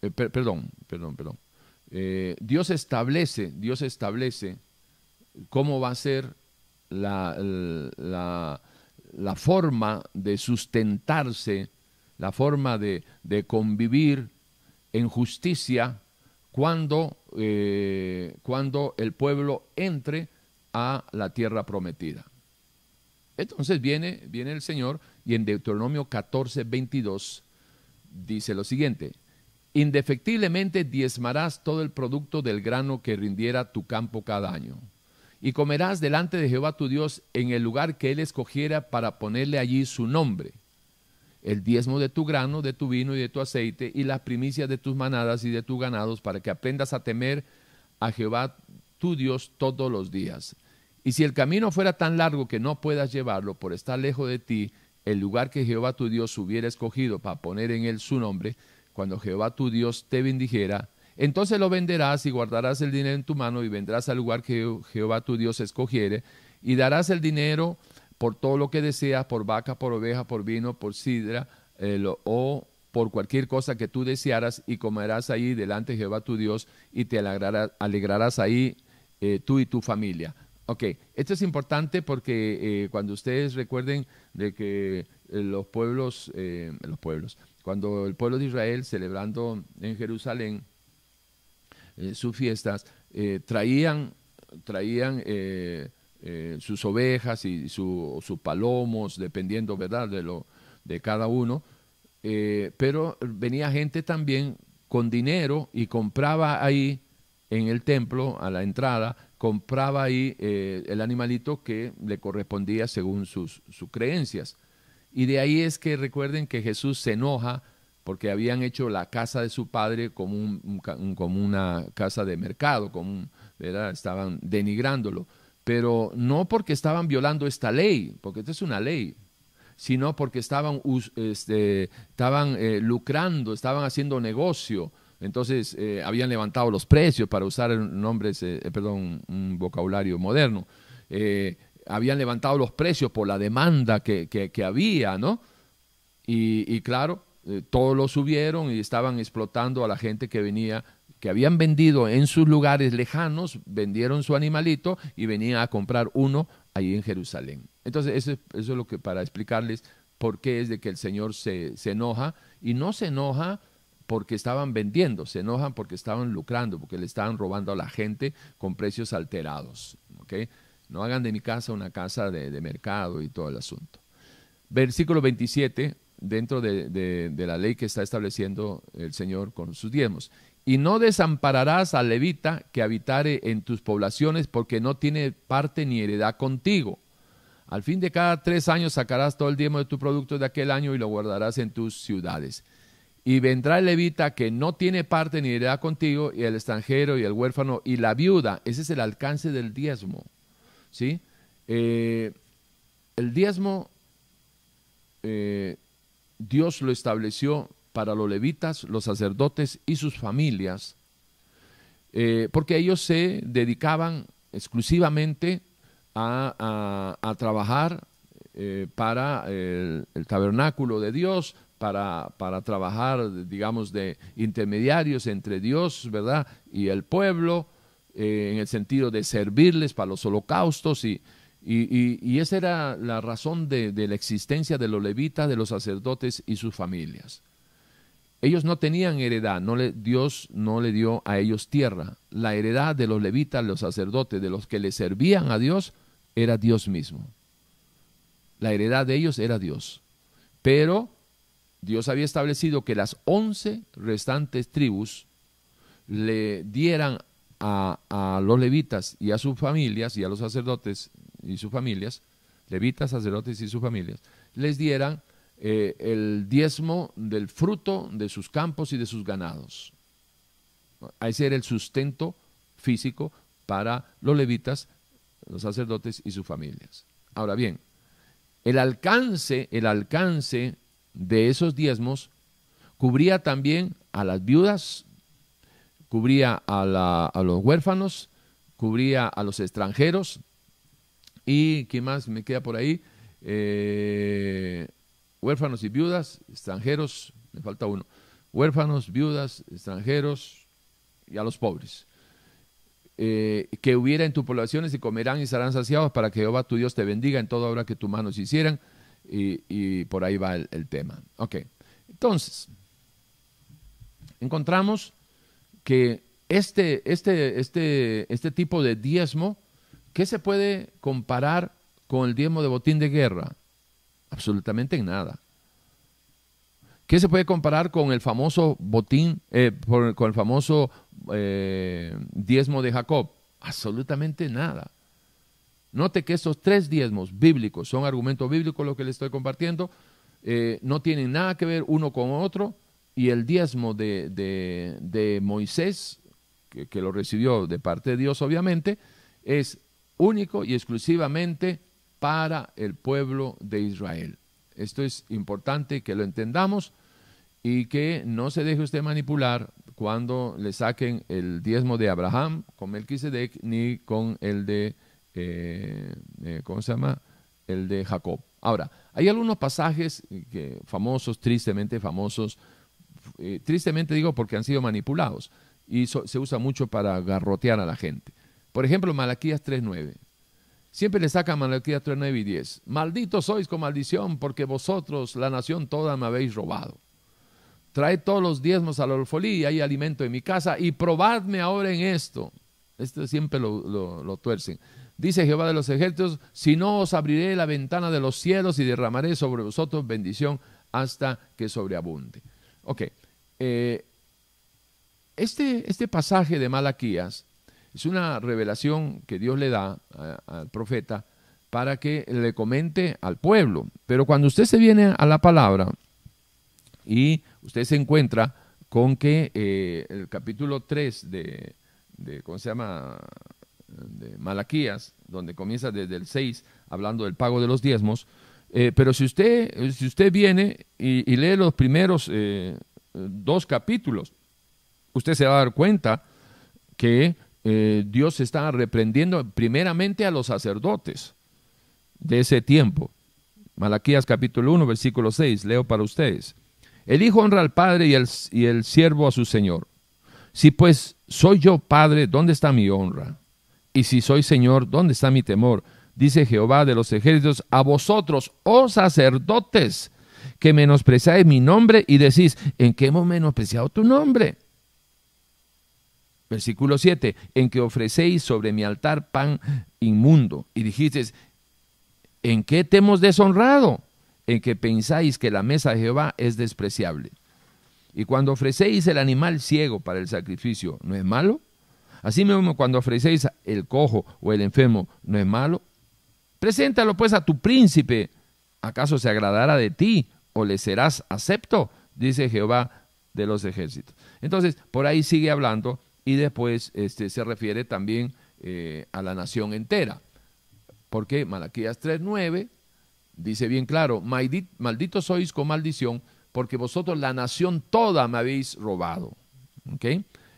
eh, perdón, perdón, perdón, Dios establece, Dios establece cómo va a ser la, la, forma de sustentarse, la forma de, convivir en justicia cuando, eh, cuando el pueblo entre a la tierra prometida. Entonces viene, viene el Señor y en Deuteronomio 14, 22 dice lo siguiente, indefectiblemente diezmarás todo el producto del grano que rindiera tu campo cada año. Y comerás delante de Jehová tu Dios en el lugar que él escogiera para ponerle allí su nombre. El diezmo de tu grano, de tu vino y de tu aceite, y las primicias de tus manadas y de tus ganados, para que aprendas a temer a Jehová tu Dios todos los días. Y si el camino fuera tan largo que no puedas llevarlo por estar lejos de ti, el lugar que Jehová tu Dios hubiera escogido para poner en él su nombre, cuando Jehová tu Dios te bendijera, entonces lo venderás y guardarás el dinero en tu mano y vendrás al lugar que Jehová tu Dios escogiere y darás el dinero por todo lo que deseas, por vaca, por oveja, por vino, por sidra eh, o por cualquier cosa que tú desearas y comerás ahí delante de Jehová tu Dios y te alegrarás, ahí eh, tú y tu familia. Ok, esto es importante porque eh, cuando ustedes recuerden de que los pueblos, los pueblos, cuando el pueblo de Israel celebrando en Jerusalén sus fiestas, traían, traían eh, sus ovejas y sus palomos, dependiendo ¿verdad? De, lo, de cada uno, pero venía gente también con dinero y compraba ahí en el templo, a la entrada, compraba ahí el animalito que le correspondía según sus, sus creencias. Y de ahí es que recuerden que Jesús se enoja porque habían hecho la casa de su padre como, un, como una casa de mercado, como ¿verdad? estaban denigrándolo, pero no porque estaban violando esta ley, porque esta es una ley, sino porque estaban, este, estaban eh, lucrando, estaban haciendo negocio, entonces eh, habían levantado los precios para usar nombres, eh, perdón, un vocabulario moderno habían levantado los precios por la demanda que, que, había, ¿no? Y, claro, eh, todos lo subieron y estaban explotando a la gente que venía, que habían vendido en sus lugares lejanos, vendieron su animalito y venían a comprar uno ahí en Jerusalén. Entonces, eso, es lo que para explicarles por qué es de que el Señor se, se enoja y no se enoja porque estaban vendiendo, se enojan porque estaban lucrando, porque le estaban robando a la gente con precios alterados. ¿okay? No hagan de mi casa una casa de, mercado y todo el asunto. Versículo 27, dentro de, la ley que está estableciendo el Señor con sus diezmos. Y no desampararás al levita que habitare en tus poblaciones porque no tiene parte ni heredad contigo. Al fin de cada tres años sacarás todo el diezmo de tu producto de aquel año y lo guardarás en tus ciudades. Y vendrá el levita que no tiene parte ni heredad contigo, y el extranjero, y el huérfano, y la viuda. Ese es el alcance del diezmo. ¿sí? Eh, el diezmo eh, Dios lo estableció para los levitas, los sacerdotes y sus familias, eh, porque ellos se dedicaban exclusivamente a, trabajar para el, tabernáculo de Dios, para, para, trabajar, digamos, de intermediarios entre Dios, ¿verdad? Y el pueblo, eh, en el sentido de servirles para los holocaustos y, y, esa era la razón de, la existencia de los levitas, de los sacerdotes y sus familias. Ellos no tenían heredad, Dios no le dio a ellos tierra. La heredad de los levitas, los sacerdotes, de los que le servían a Dios, era Dios mismo. La heredad de ellos era Dios. Pero Dios había establecido que las once restantes tribus le dieran a, los levitas y a sus familias y a los sacerdotes y sus familias, levitas, sacerdotes y sus familias, les dieran eh, el diezmo del fruto de sus campos y de sus ganados. Ese era el sustento físico para los levitas, los sacerdotes y sus familias. Ahora bien, el alcance, el alcance de esos diezmos cubría también a las viudas cubría a, los huérfanos, cubría a los extranjeros y, ¿qué más me queda por ahí? Eh, huérfanos y viudas, extranjeros, me falta uno, huérfanos, viudas, extranjeros y a los pobres. Eh, que hubiera en tus poblaciones y comerán y serán saciados para que Jehová tu Dios te bendiga en toda obra que tus manos hicieran. Y, por ahí va el, el, tema. Ok, entonces, encontramos que este, este, este, este tipo de diezmo, ¿qué se puede comparar con el diezmo de botín de guerra? Absolutamente nada. ¿Qué se puede comparar con el famoso botín, eh, con el famoso eh, diezmo de Jacob? Absolutamente nada. Note que estos tres diezmos bíblicos son argumentos bíblicos lo que le estoy compartiendo, eh, no tienen nada que ver uno con otro, y el diezmo de, de, Moisés, que, lo recibió de parte de Dios obviamente, es único y exclusivamente para el pueblo de Israel. Esto es importante que lo entendamos y que no se deje usted manipular cuando le saquen el diezmo de Abraham con Melquisedec ni con el de, eh, eh, ¿cómo se llama? El de Jacob. Ahora, hay algunos pasajes famosos, tristemente famosos, eh, tristemente digo porque han sido manipulados y se usa mucho para garrotear a la gente. Por ejemplo, Malaquías 3.9. Siempre le sacan Malaquías 3, 9 y 10. Malditos sois con maldición, porque vosotros, la nación toda, me habéis robado. Traed todos los diezmos a la alfolí y hay alimento en mi casa, y probadme ahora en esto. Esto siempre lo, lo tuercen. Dice Jehová de los ejércitos, si no os abriré la ventana de los cielos y derramaré sobre vosotros bendición hasta que sobreabunde. Ok, eh, este, este pasaje de Malaquías es una revelación que Dios le da al profeta para que le comente al pueblo. Pero cuando usted se viene a la palabra y usted se encuentra con que eh, el capítulo 3 de, ¿cómo se llama? de Malaquías, donde comienza desde el 6 hablando del pago de los diezmos, eh, pero si usted, si usted viene y, lee los primeros eh, dos capítulos, usted se va a dar cuenta que eh, Dios está reprendiendo primeramente a los sacerdotes de ese tiempo. Malaquías capítulo 1, versículo 6, leo para ustedes. El hijo honra al padre y el, y el siervo a su señor. Si pues soy yo padre, ¿dónde está mi honra? Y si soy señor, ¿dónde está mi temor? Dice Jehová de los ejércitos, a vosotros, oh sacerdotes, que menospreciáis mi nombre y decís, ¿en qué hemos menospreciado tu nombre? Versículo 7, en que ofrecéis sobre mi altar pan inmundo. Y dijisteis, ¿en qué te hemos deshonrado? En que pensáis que la mesa de Jehová es despreciable. Y cuando ofrecéis el animal ciego para el sacrificio, ¿no es malo? Así mismo cuando ofrecéis el cojo o el enfermo, ¿no es malo? Preséntalo pues a tu príncipe. ¿Acaso se agradará de ti o le serás acepto? Dice Jehová de los ejércitos. Entonces, por ahí sigue hablando y después este, se refiere también eh, a la nación entera. Porque Malaquías 3.9 dice bien claro, maldito sois con maldición, porque vosotros la nación toda me habéis robado.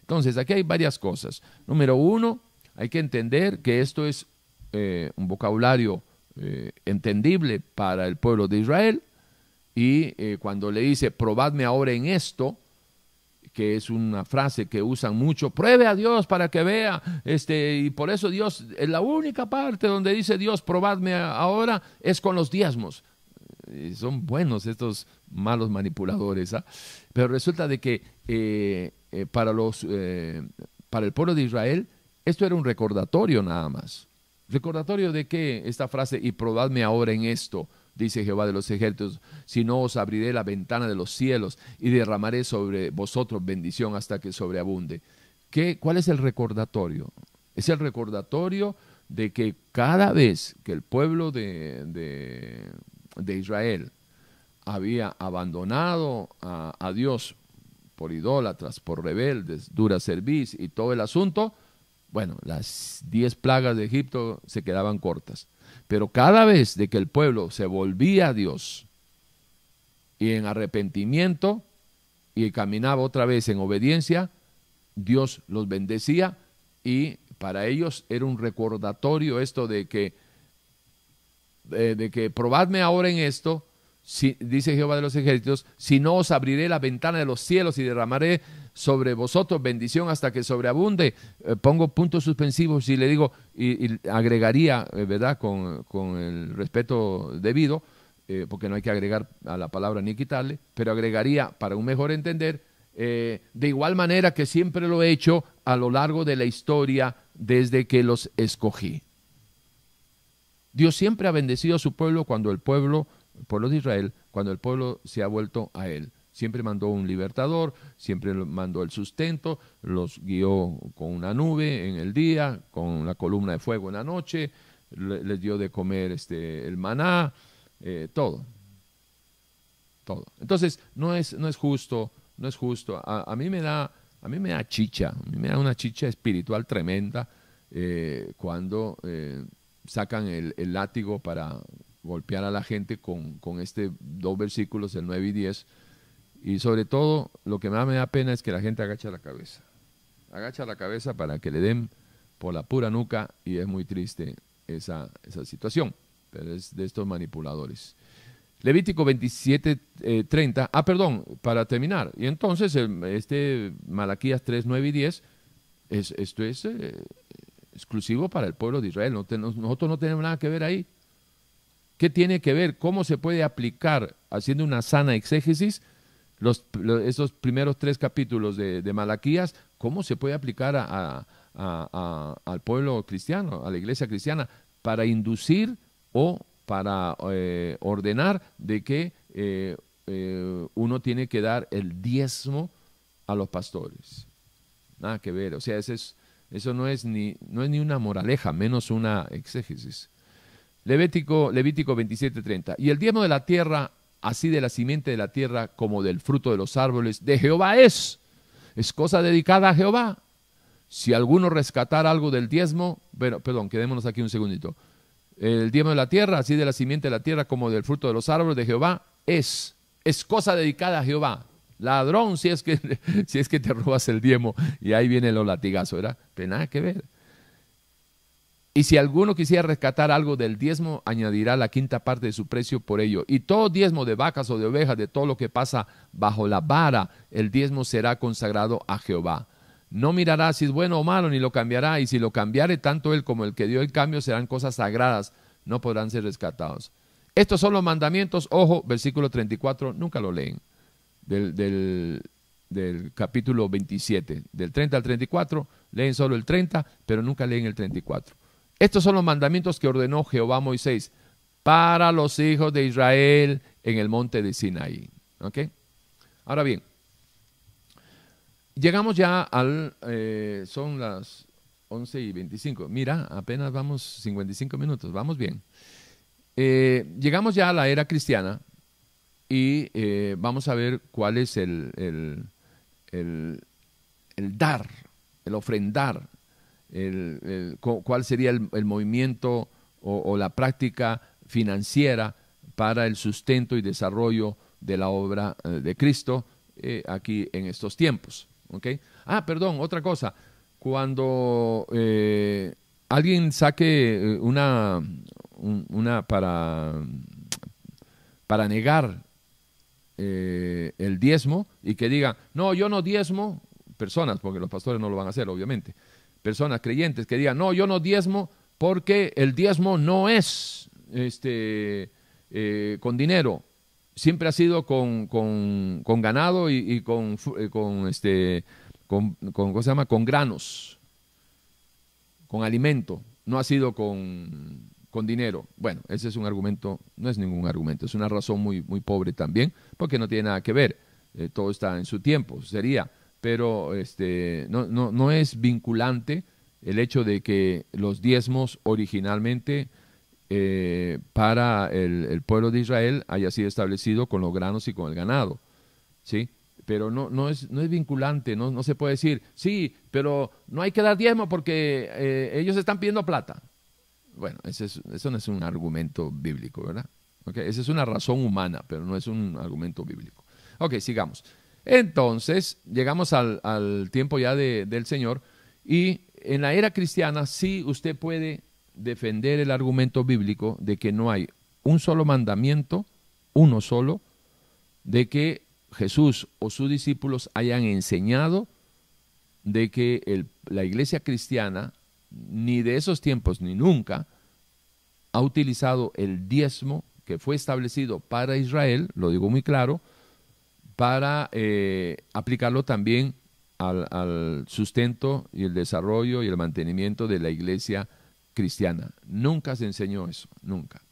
Entonces, aquí hay varias cosas. Número uno, hay que entender que esto es eh, un vocabulario eh, entendible para el pueblo de Israel. Y cuando le dice, probadme ahora en esto, que es una frase que usan mucho, pruebe a Dios para que vea, este, y por eso Dios, en la única parte donde dice Dios, probadme ahora, es con los diezmos. Y son buenos estos malos manipuladores, ¿ah? pero resulta de que eh, eh, para, los, eh, para el pueblo de Israel esto era un recordatorio nada más. Recordatorio de que esta frase, y probadme ahora en esto, dice Jehová de los ejércitos, si no os abriré la ventana de los cielos y derramaré sobre vosotros bendición hasta que sobreabunde. ¿Qué, ¿Cuál es el recordatorio? Es el recordatorio de que cada vez que el pueblo de, de, Israel había abandonado a, a, Dios por idólatras, por rebeldes, dura cerviz y todo el asunto, bueno, las diez plagas de Egipto se quedaban cortas. Pero cada vez de que el pueblo se volvía a Dios y en arrepentimiento y caminaba otra vez en obediencia, Dios los bendecía y para ellos era un recordatorio esto de que de, que probadme ahora en esto, si, dice Jehová de los ejércitos, si no os abriré la ventana de los cielos y derramaré sobre vosotros bendición hasta que sobreabunde. Eh, pongo puntos suspensivos y le digo, y, agregaría, eh, ¿verdad? Con, el respeto debido, eh, porque no hay que agregar a la palabra ni quitarle, pero agregaría para un mejor entender, de igual manera que siempre lo he hecho a lo largo de la historia desde que los escogí. Dios siempre ha bendecido a su pueblo cuando el pueblo, el pueblo de Israel, cuando el pueblo se ha vuelto a él. Siempre mandó un libertador, siempre mandó el sustento, los guió con una nube en el día, con la columna de fuego en la noche, les dio de comer este, el maná, eh, todo. Todo. Entonces, no es, no es justo, no es justo. A, mí me da, a mí me da chicha, a mí me da una chicha espiritual tremenda eh, cuando eh, sacan el, el, látigo para golpear a la gente con, con este dos versículos, el 9 y 10 y sobre todo, lo que más me da pena es que la gente agacha la cabeza. Agacha la cabeza para que le den por la pura nuca y es muy triste esa, esa situación, pero es de estos manipuladores. Levítico 27, 30. Eh, ah, perdón, para terminar. Y entonces, este Malaquías 3, 9 y 10, es, esto es eh, exclusivo para el pueblo de Israel. nosotros no tenemos nada que ver ahí. ¿Qué tiene que ver? ¿Cómo se puede aplicar haciendo una sana exégesis? Los, esos primeros tres capítulos de, Malaquías, ¿cómo se puede aplicar al pueblo cristiano, a la iglesia cristiana, para inducir o para eh, ordenar de que eh, eh, uno tiene que dar el diezmo a los pastores? Nada que ver, o sea, es, eso no es, ni, no es ni una moraleja, menos una exégesis. Levítico, Levítico 27:30. Y el diezmo de la tierra así de la simiente de la tierra como del fruto de los árboles, de Jehová es. Es cosa dedicada a Jehová. Si alguno rescatar algo del diezmo, bueno, perdón, quedémonos aquí un segundito. El diezmo de la tierra, así de la simiente de la tierra como del fruto de los árboles de Jehová, es. Es cosa dedicada a Jehová. Ladrón, si es que, si es que te robas el diezmo y ahí viene los latigazos, ¿verdad? Pero nada que ver. Y si alguno quisiera rescatar algo del diezmo, añadirá la quinta parte de su precio por ello. Y todo diezmo de vacas o de ovejas, de todo lo que pasa bajo la vara, el diezmo será consagrado a Jehová. No mirará si es bueno o malo, ni lo cambiará. Y si lo cambiare, tanto él como el que dio el cambio serán cosas sagradas, no podrán ser rescatados. Estos son los mandamientos, ojo, versículo 34, nunca lo leen, del, del, capítulo 27. Del 30 al 34, leen solo el 30, pero nunca leen el 34. Estos son los mandamientos que ordenó Jehová a Moisés para los hijos de Israel en el monte de Sinaí. ¿Ok? Ahora bien, llegamos ya al... Eh, son las 11 y 25. Mira, apenas vamos 55 minutos, vamos bien. Eh, llegamos ya a la era cristiana y eh, vamos a ver cuál es el, el, el dar, el ofrendar cuál sería el, movimiento o, la práctica financiera para el sustento y desarrollo de la obra eh, de Cristo eh, aquí en estos tiempos. ¿okay? Ah, perdón, otra cosa. Cuando eh, alguien saque una, una para, para negar el diezmo y que diga, no, yo no diezmo, personas, porque los pastores no lo van a hacer, obviamente, personas creyentes que digan, no, yo no diezmo porque el diezmo no es este, eh, con dinero, siempre ha sido con, con, ganado y, con, eh, con, este, con, ¿cómo se llama? con granos, con alimento, no ha sido con, con dinero. Bueno, ese es un argumento, no es ningún argumento, es una razón muy, muy pobre también, porque no tiene nada que ver, eh, todo está en su tiempo, sería pero este, no, no, no es vinculante el hecho de que los diezmos originalmente eh, para el, pueblo de Israel haya sido establecido con los granos y con el ganado, ¿sí? Pero no, no, es, no es vinculante, no, no se puede decir, sí, pero no hay que dar diezmo porque eh, ellos están pidiendo plata. Bueno, ese eso no es un argumento bíblico, ¿verdad? Okay, esa es una razón humana, pero no es un argumento bíblico. Ok, sigamos. Entonces, llegamos al, tiempo ya del Señor y en la era cristiana sí usted puede defender el argumento bíblico de que no hay un solo mandamiento, uno solo, de que Jesús o sus discípulos hayan enseñado de que la iglesia cristiana, ni de esos tiempos ni nunca, ha utilizado el diezmo que fue establecido para Israel, lo digo muy claro, para eh, aplicarlo también al, sustento y el desarrollo y el mantenimiento de la iglesia cristiana. Nunca se enseñó eso, nunca.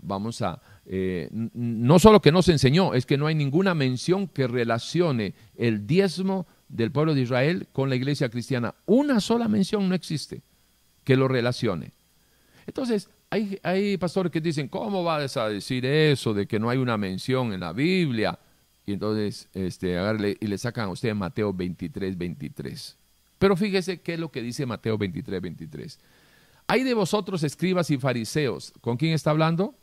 Vamos a, eh, no solo que no se enseñó, es que no hay ninguna mención que relacione el diezmo del pueblo de Israel con la iglesia cristiana. Una sola mención no existe que lo relacione. Entonces, hay, hay pastores que dicen, ¿cómo vas a decir eso de que no hay una mención en la Biblia? Y entonces, este, y le sacan a usted Mateo 23, 23. Pero fíjese qué es lo que dice Mateo 23, 23. Hay de vosotros escribas y fariseos. ¿Con quién está hablando?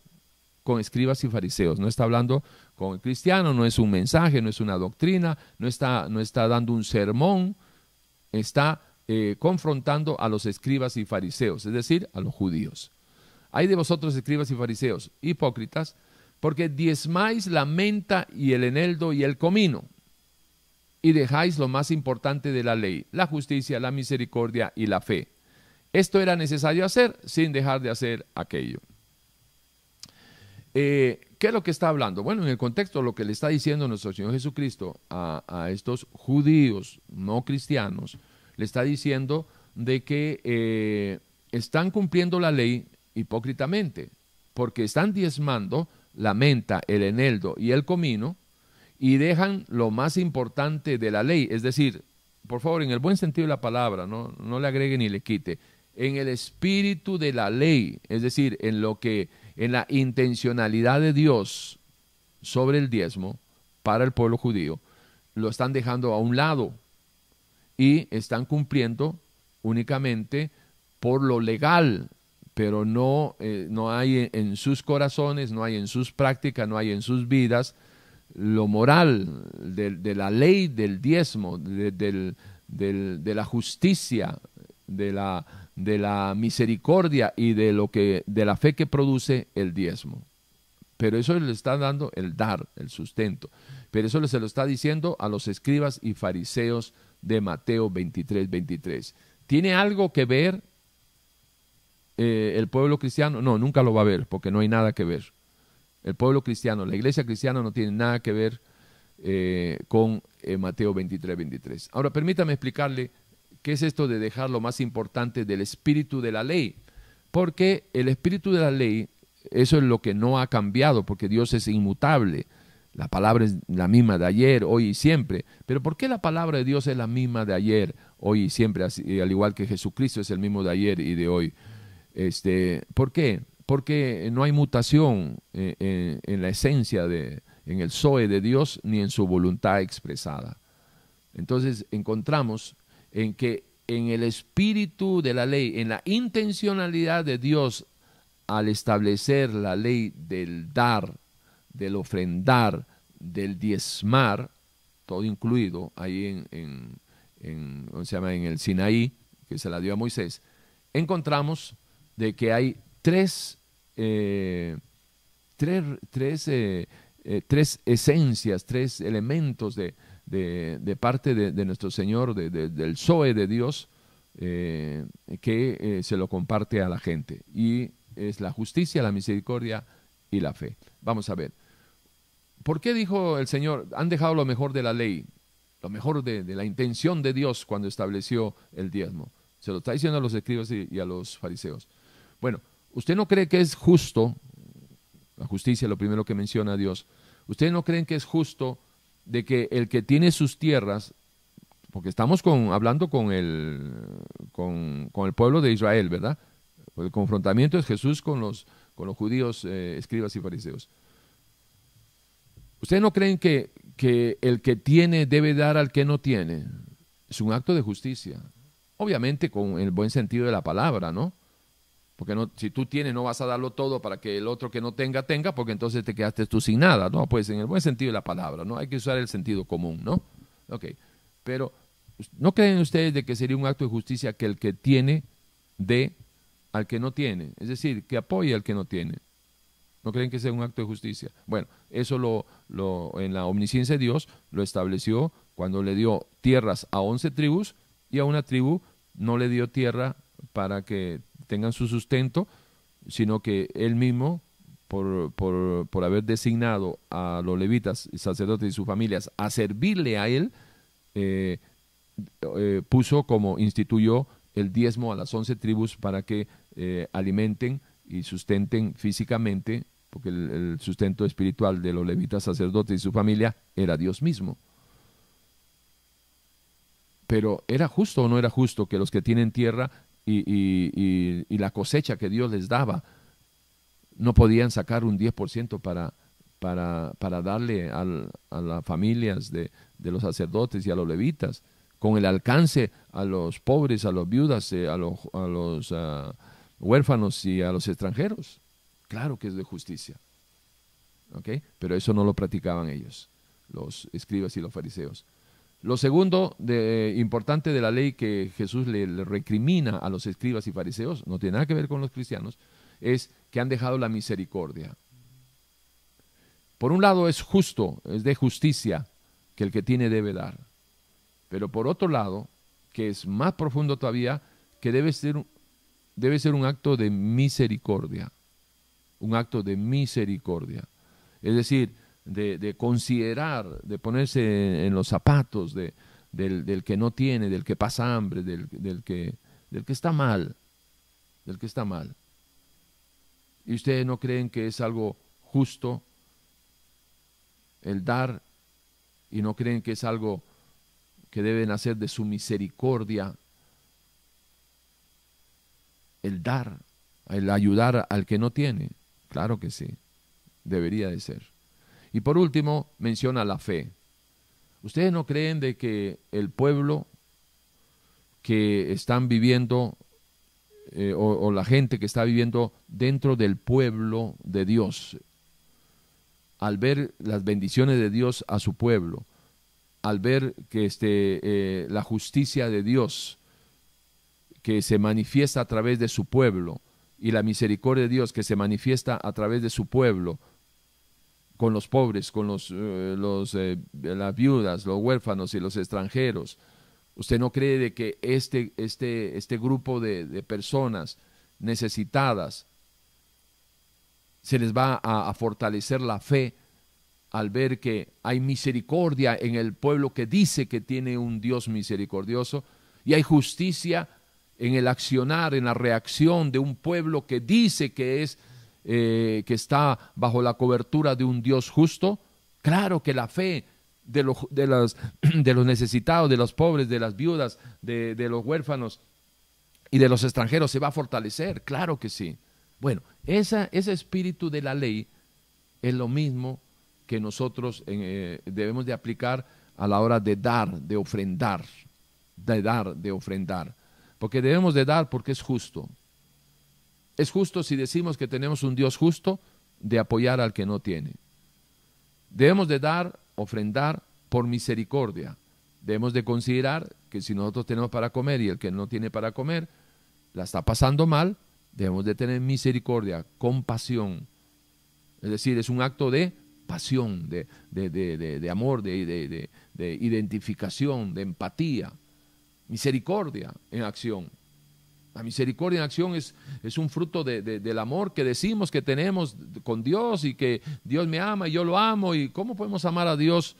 Con escribas y fariseos. No está hablando con el cristiano, no es un mensaje, no es una doctrina, no está, no está dando un sermón, está eh, confrontando a los escribas y fariseos, es decir, a los judíos. Hay de vosotros escribas y fariseos, hipócritas, porque diezmáis la menta y el eneldo y el comino, y dejáis lo más importante de la ley, la justicia, la misericordia y la fe. Esto era necesario hacer sin dejar de hacer aquello. Eh, ¿Qué es lo que está hablando? Bueno, en el contexto lo que le está diciendo nuestro Señor Jesucristo a, estos judíos no cristianos, le está diciendo de que eh, están cumpliendo la ley hipócritamente, porque están diezmando la menta, el eneldo y el comino, y dejan lo más importante de la ley, es decir, por favor, en el buen sentido de la palabra, no, no le agregue ni le quite, en el espíritu de la ley, es decir, en lo que, en la intencionalidad de Dios sobre el diezmo para el pueblo judío, lo están dejando a un lado y están cumpliendo únicamente por lo legal, pero no, eh, no hay en sus corazones, no hay en sus prácticas, no hay en sus vidas lo moral de, la ley del diezmo, de, la justicia, de la, de la misericordia y de, lo que, de la fe que produce el diezmo. Pero eso le está dando el dar, el sustento. Pero eso se lo está diciendo a los escribas y fariseos de Mateo 23, 23. ¿Tiene algo que ver eh, el pueblo cristiano? No, nunca lo va a ver, porque no hay nada que ver. El pueblo cristiano, la iglesia cristiana no tiene nada que ver eh, con eh, Mateo 23, 23. Ahora, permítame explicarle qué es esto de dejar lo más importante del espíritu de la ley. Porque el espíritu de la ley, eso es lo que no ha cambiado, porque Dios es inmutable. La palabra es la misma de ayer, hoy y siempre. Pero ¿por qué la palabra de Dios es la misma de ayer, hoy y siempre, al igual que Jesucristo es el mismo de ayer y de hoy? Este, ¿Por qué? Porque no hay mutación eh, en, en la esencia, de, en el Zoe de Dios, ni en su voluntad expresada. Entonces encontramos en que en el espíritu de la ley, en la intencionalidad de Dios al establecer la ley del dar, del ofrendar, del diezmar, todo incluido ahí en, en, en, se llama? en el Sinaí, que se la dio a Moisés, encontramos de que hay tres, eh, tres, tres, eh, eh, tres, esencias, tres elementos de, de, parte de, nuestro Señor, del Zoe de Dios, que se lo comparte a la gente. Y es la justicia, la misericordia y la fe. Vamos a ver. ¿Por qué dijo el Señor, han dejado lo mejor de la ley, lo mejor de, la intención de Dios cuando estableció el diezmo? Se lo está diciendo a los escribas y, a los fariseos. Bueno, ¿usted no cree que es justo, la justicia, lo primero que menciona Dios, ¿ustedes no creen que es justo de que el que tiene sus tierras, porque estamos con, hablando con el, con, con el pueblo de Israel, ¿verdad? el confrontamiento es Jesús con los, con los judíos, eh, escribas y fariseos. ¿Ustedes no creen que, que el que tiene debe dar al que no tiene? Es un acto de justicia. Obviamente con el buen sentido de la palabra, ¿no? Porque no, si tú tienes, no vas a darlo todo para que el otro que no tenga, tenga, porque entonces te quedaste tú sin nada, ¿no? Pues en el buen sentido de la palabra, ¿no? Hay que usar el sentido común, ¿no? Ok. Pero, ¿no creen ustedes de que sería un acto de justicia que el que tiene dé al que no tiene, es decir, que apoye al que no tiene. ¿No creen que sea un acto de justicia? Bueno, eso lo, lo, en la omnisciencia de Dios lo estableció cuando le dio tierras a once tribus y a una tribu no le dio tierra para que tengan su sustento, sino que él mismo, por, por, por haber designado a los levitas sacerdotes y sus familias a servirle a él, eh, eh, puso como instituyó el diezmo a las once tribus para que eh, alimenten y sustenten físicamente, porque el, sustento espiritual de los levitas sacerdotes y su familia era Dios mismo. Pero ¿era justo o no era justo que los que tienen tierra y, la cosecha que Dios les daba no podían sacar un 10% para, para, para darle a las familias de, de los sacerdotes y a los levitas? con el alcance a los pobres, a los viudas, eh, a los, a los ah, huérfanos y a los extranjeros. Claro que es de justicia. Pero eso no lo practicaban ellos, los escribas y los fariseos. Lo segundo de, importante de la ley que Jesús le, le, recrimina a los escribas y fariseos, no tiene nada que ver con los cristianos, es que han dejado la misericordia. Por un lado es justo, es de justicia que el que tiene debe dar. Pero por otro lado, que es más profundo todavía, que debe ser, debe ser un acto de misericordia. Un acto de misericordia. Es decir, de, considerar, de ponerse en, los zapatos de, del, que no tiene, del que pasa hambre, del, del, que, del que está mal, del que está mal. ¿Y ustedes no creen que es algo justo el dar y no creen que es algo que deben hacer de su misericordia el dar, el ayudar al que no tiene. Claro que sí, debería de ser. Y por último, menciona la fe. ¿Ustedes no creen de que el pueblo que están viviendo eh, o la gente que está viviendo dentro del pueblo de Dios, al ver las bendiciones de Dios a su pueblo, al ver que este, eh, la justicia de Dios que se manifiesta a través de su pueblo y la misericordia de Dios que se manifiesta a través de su pueblo con los pobres, con los, eh, los eh, las viudas, los huérfanos y los extranjeros. ¿Usted no cree de que este, este, este grupo de, de personas necesitadas se les va a, a fortalecer la fe al ver que hay misericordia en el pueblo que dice que tiene un Dios misericordioso y hay justicia en el accionar, en la reacción de un pueblo que dice que es eh, que está bajo la cobertura de un Dios justo, claro que la fe de, los, necesitados, de los pobres, de las viudas, de, de los huérfanos y de los extranjeros se va a fortalecer, claro que sí. Bueno, esa, ese espíritu de la ley es lo mismo que nosotros eh, debemos de aplicar a la hora de dar, de ofrendar, de dar, de ofrendar. Porque debemos de dar porque es justo. Es justo si decimos que tenemos un Dios justo de apoyar al que no tiene. Debemos de dar, ofrendar por misericordia. Debemos de considerar que si nosotros tenemos para comer y el que no tiene para comer la está pasando mal, debemos de tener misericordia, compasión. Es decir, es un acto de pasión, de, de, amor, de, identificación, de empatía, misericordia en acción. La misericordia en acción es, es un fruto del amor que decimos que tenemos con Dios y que Dios me ama y yo lo amo. ¿Y cómo podemos amar a Dios,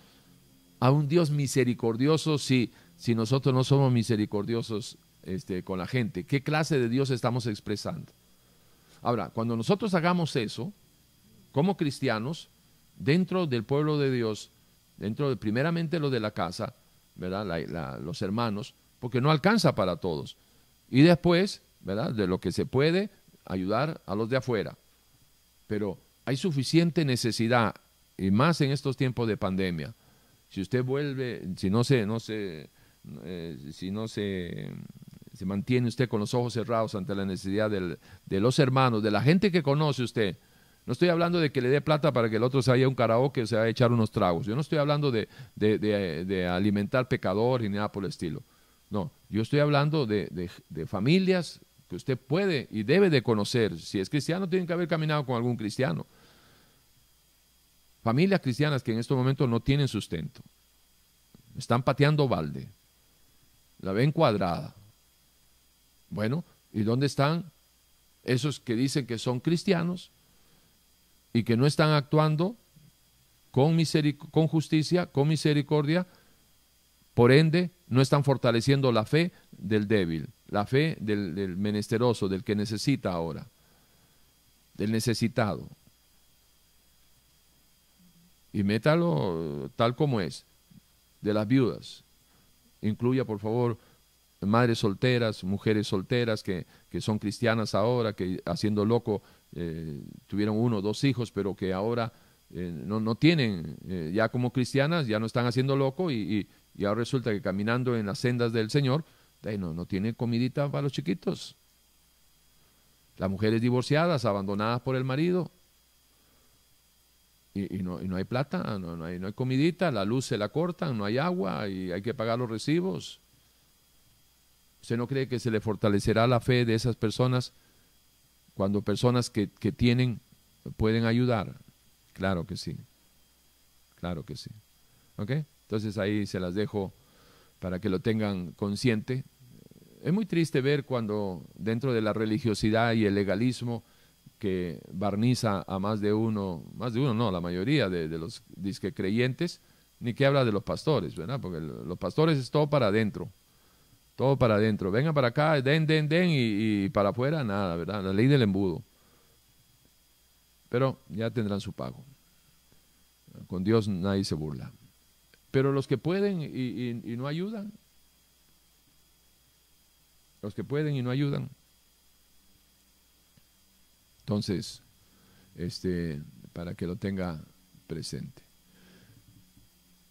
a un Dios misericordioso, si, si nosotros no somos misericordiosos este, con la gente? ¿Qué clase de Dios estamos expresando? Ahora, cuando nosotros hagamos eso, como cristianos, dentro del pueblo de Dios, dentro de primeramente lo de la casa, ¿verdad? los hermanos, porque no alcanza para todos. Y después, ¿verdad? De lo que se puede, ayudar a los de afuera. Pero hay suficiente necesidad, y más en estos tiempos de pandemia. Si usted vuelve, si no se, no se, eh, si no se, se mantiene usted con los ojos cerrados ante la necesidad de los hermanos, de la gente que conoce usted, no estoy hablando de que le dé plata para que el otro se vaya a un karaoke o se vaya a echar unos tragos. Yo no estoy hablando de, de, alimentar pecadores ni nada por el estilo. No, yo estoy hablando de, familias que usted puede y debe de conocer. Si es cristiano, tiene que haber caminado con algún cristiano. Familias cristianas que en estos momentos no tienen sustento. Están pateando balde. La ven cuadrada. Bueno, ¿y dónde están esos que dicen que son cristianos y que no están actuando con, con justicia, con misericordia? Por ende, no están fortaleciendo la fe del débil, la fe del, menesteroso, del que necesita ahora, del necesitado y métalo tal como es, de las viudas. Incluya, por favor, madres solteras, mujeres solteras que, que son cristianas ahora, que haciendo loco eh, tuvieron uno o dos hijos, pero que ahora eh, no, no, tienen, eh, ya como cristianas, ya no están haciendo loco y, ahora resulta que caminando en las sendas del Señor, no, no tiene comidita para los chiquitos. Las mujeres divorciadas, abandonadas por el marido, y, no, no, hay plata, no, hay, no hay comidita, la luz se la cortan, no hay agua y hay que pagar los recibos. ¿Usted no cree que se le fortalecerá la fe de esas personas cuando personas que, que tienen pueden ayudar? Claro que sí, claro que sí. ¿Ok? Entonces ahí se las dejo para que lo tengan consciente. Es muy triste ver cuando dentro de la religiosidad y el legalismo, que barniza a más de uno, más de uno no, la mayoría de, los disque creyentes, ni que habla de los pastores, ¿verdad? Porque los pastores es todo para adentro, todo para adentro. Vengan para acá, den, den, den, y, para afuera nada, ¿verdad? La ley del embudo. Pero ya tendrán su pago. Con Dios nadie se burla. Pero los que pueden y no ayudan, los que pueden y no ayudan, entonces, este, para que lo tenga presente.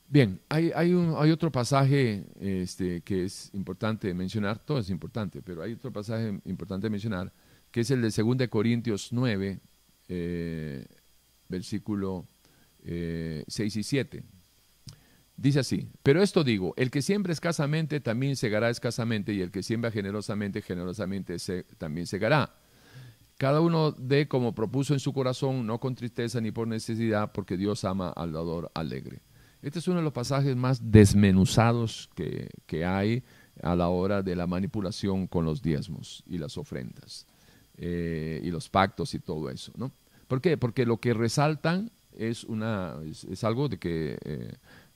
Bien, hay, hay, un, hay otro pasaje este, que es importante mencionar, todo es importante, pero hay otro pasaje importante mencionar, que es el de 2 Corintios 9, eh, versículo 6 eh, y 7. Dice así, pero esto digo, el que siembra escasamente también segará escasamente, y el que siembra generosamente, generosamente también segará. Cada uno dé como propuso en su corazón, no con tristeza ni por necesidad, porque Dios ama al dador alegre. Este es uno de los pasajes más desmenuzados que, hay a la hora de la manipulación con los diezmos y las ofrendas eh, y los pactos y todo eso. ¿no? ¿Por qué? Porque lo que resaltan es, una, es, algo de que, eh,